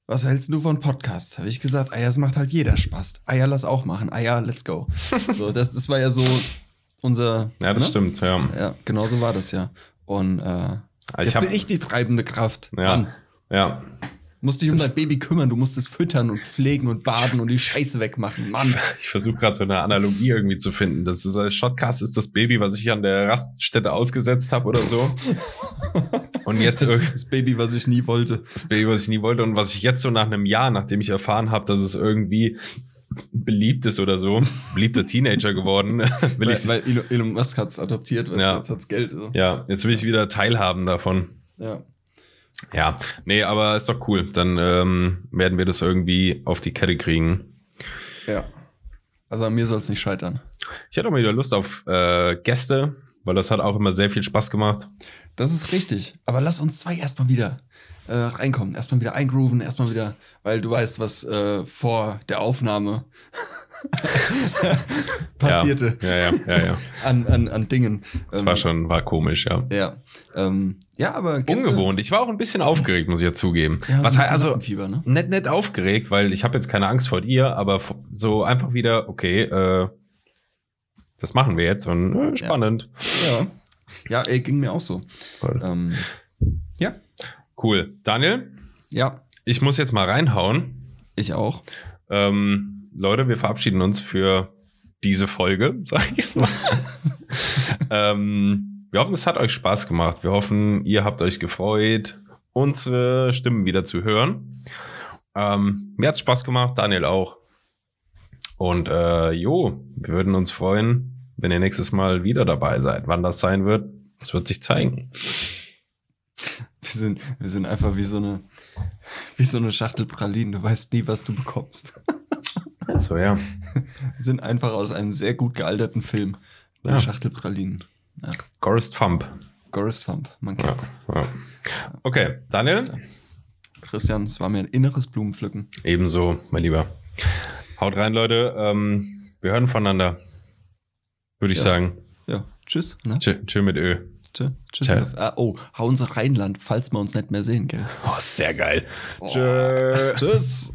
was hältst du von Podcast? Habe ich gesagt, ah ja, es macht halt jeder Spaß. Ah ja, lass auch machen. Ah ja, let's go. [laughs] so, das, das war ja so unser. ja, das ne? stimmt, ja. Ja, genau so war das ja. Und äh, Ich jetzt hab- bin ich die treibende Kraft. Ja. Mann, Ja. musst dich um dein Baby kümmern, du musst es füttern und pflegen und baden und die Scheiße wegmachen. Mann. Ich versuche gerade so eine Analogie irgendwie zu finden. Das ist als Shotcast ist das Baby, was ich an der Raststätte ausgesetzt habe oder so. [laughs] Und jetzt irg- Das Baby, was ich nie wollte. das Baby, was ich nie wollte und was ich jetzt so nach einem Jahr, nachdem ich erfahren habe, dass es irgendwie beliebt ist oder so, beliebter Teenager geworden, [laughs] will Weil, ich weil Elon- Musk hat es adoptiert, weißt Ja. jetzt hat's Geld. So. ja, jetzt will ich wieder teilhaben davon. Ja. Ja, nee, aber ist doch cool. Dann ähm, werden wir das irgendwie auf die Kette kriegen. Ja. Also an mir soll es nicht scheitern. Ich hätte auch mal wieder Lust auf äh, Gäste, weil das hat auch immer sehr viel Spaß gemacht. Das ist richtig. Aber lass uns zwei erstmal wieder äh, reinkommen. Erstmal wieder eingrooven, erstmal wieder, weil du weißt, was äh, vor der Aufnahme [laughs] passierte. Ja, ja, ja, ja. ja. [laughs] an, an, an Dingen. Das Ähm, war schon, war komisch, ja. Ja. Ähm, ja, aber Gäste- Ungewohnt. Ich war auch ein bisschen aufgeregt, muss ich ja zugeben. Ja, so Was bisschen also Lampenfieber, ne? nett, nett aufgeregt, weil ich habe jetzt keine Angst vor dir, aber so einfach wieder, okay, äh, das machen wir jetzt und äh, spannend. Ja. Ja, ey, ging mir auch so. Ähm, ja. Cool. Daniel, Ja, ich muss jetzt mal reinhauen. ich auch. Ähm, Leute, wir verabschieden uns für diese Folge, [laughs] sag ich jetzt mal. [laughs] ähm, wir hoffen, es hat euch Spaß gemacht. Wir hoffen, ihr habt euch gefreut, unsere Stimmen wieder zu hören. Ähm, mir hat's Spaß gemacht, Daniel auch. Und äh, jo, wir würden uns freuen, wenn ihr nächstes Mal wieder dabei seid. Wann das sein wird, das wird sich zeigen. Wir sind, wir sind einfach wie so eine, wie so eine Schachtel Pralinen. Du weißt nie, was du bekommst. So, ja. [laughs] Wir sind einfach aus einem sehr gut gealterten Film. Die Ja. Schachtel Pralinen. Ja. Gorist Thump. Gorist Thump, man Ja, kennt's. ja. Okay, Daniel, Christian, es war mir ein inneres Blumenpflücken. Ebenso, mein Lieber. Haut rein, Leute. Ähm, wir hören voneinander. Würde ich Ja. sagen. Ja, tschüss. Ne? Chill, chill mit Ö. Tschüss. Tschüss. Ciao. Ah, oh, hau unser Rheinland, falls wir uns nicht mehr sehen, gell? Oh, sehr geil. Oh. Tschö. Tschüss.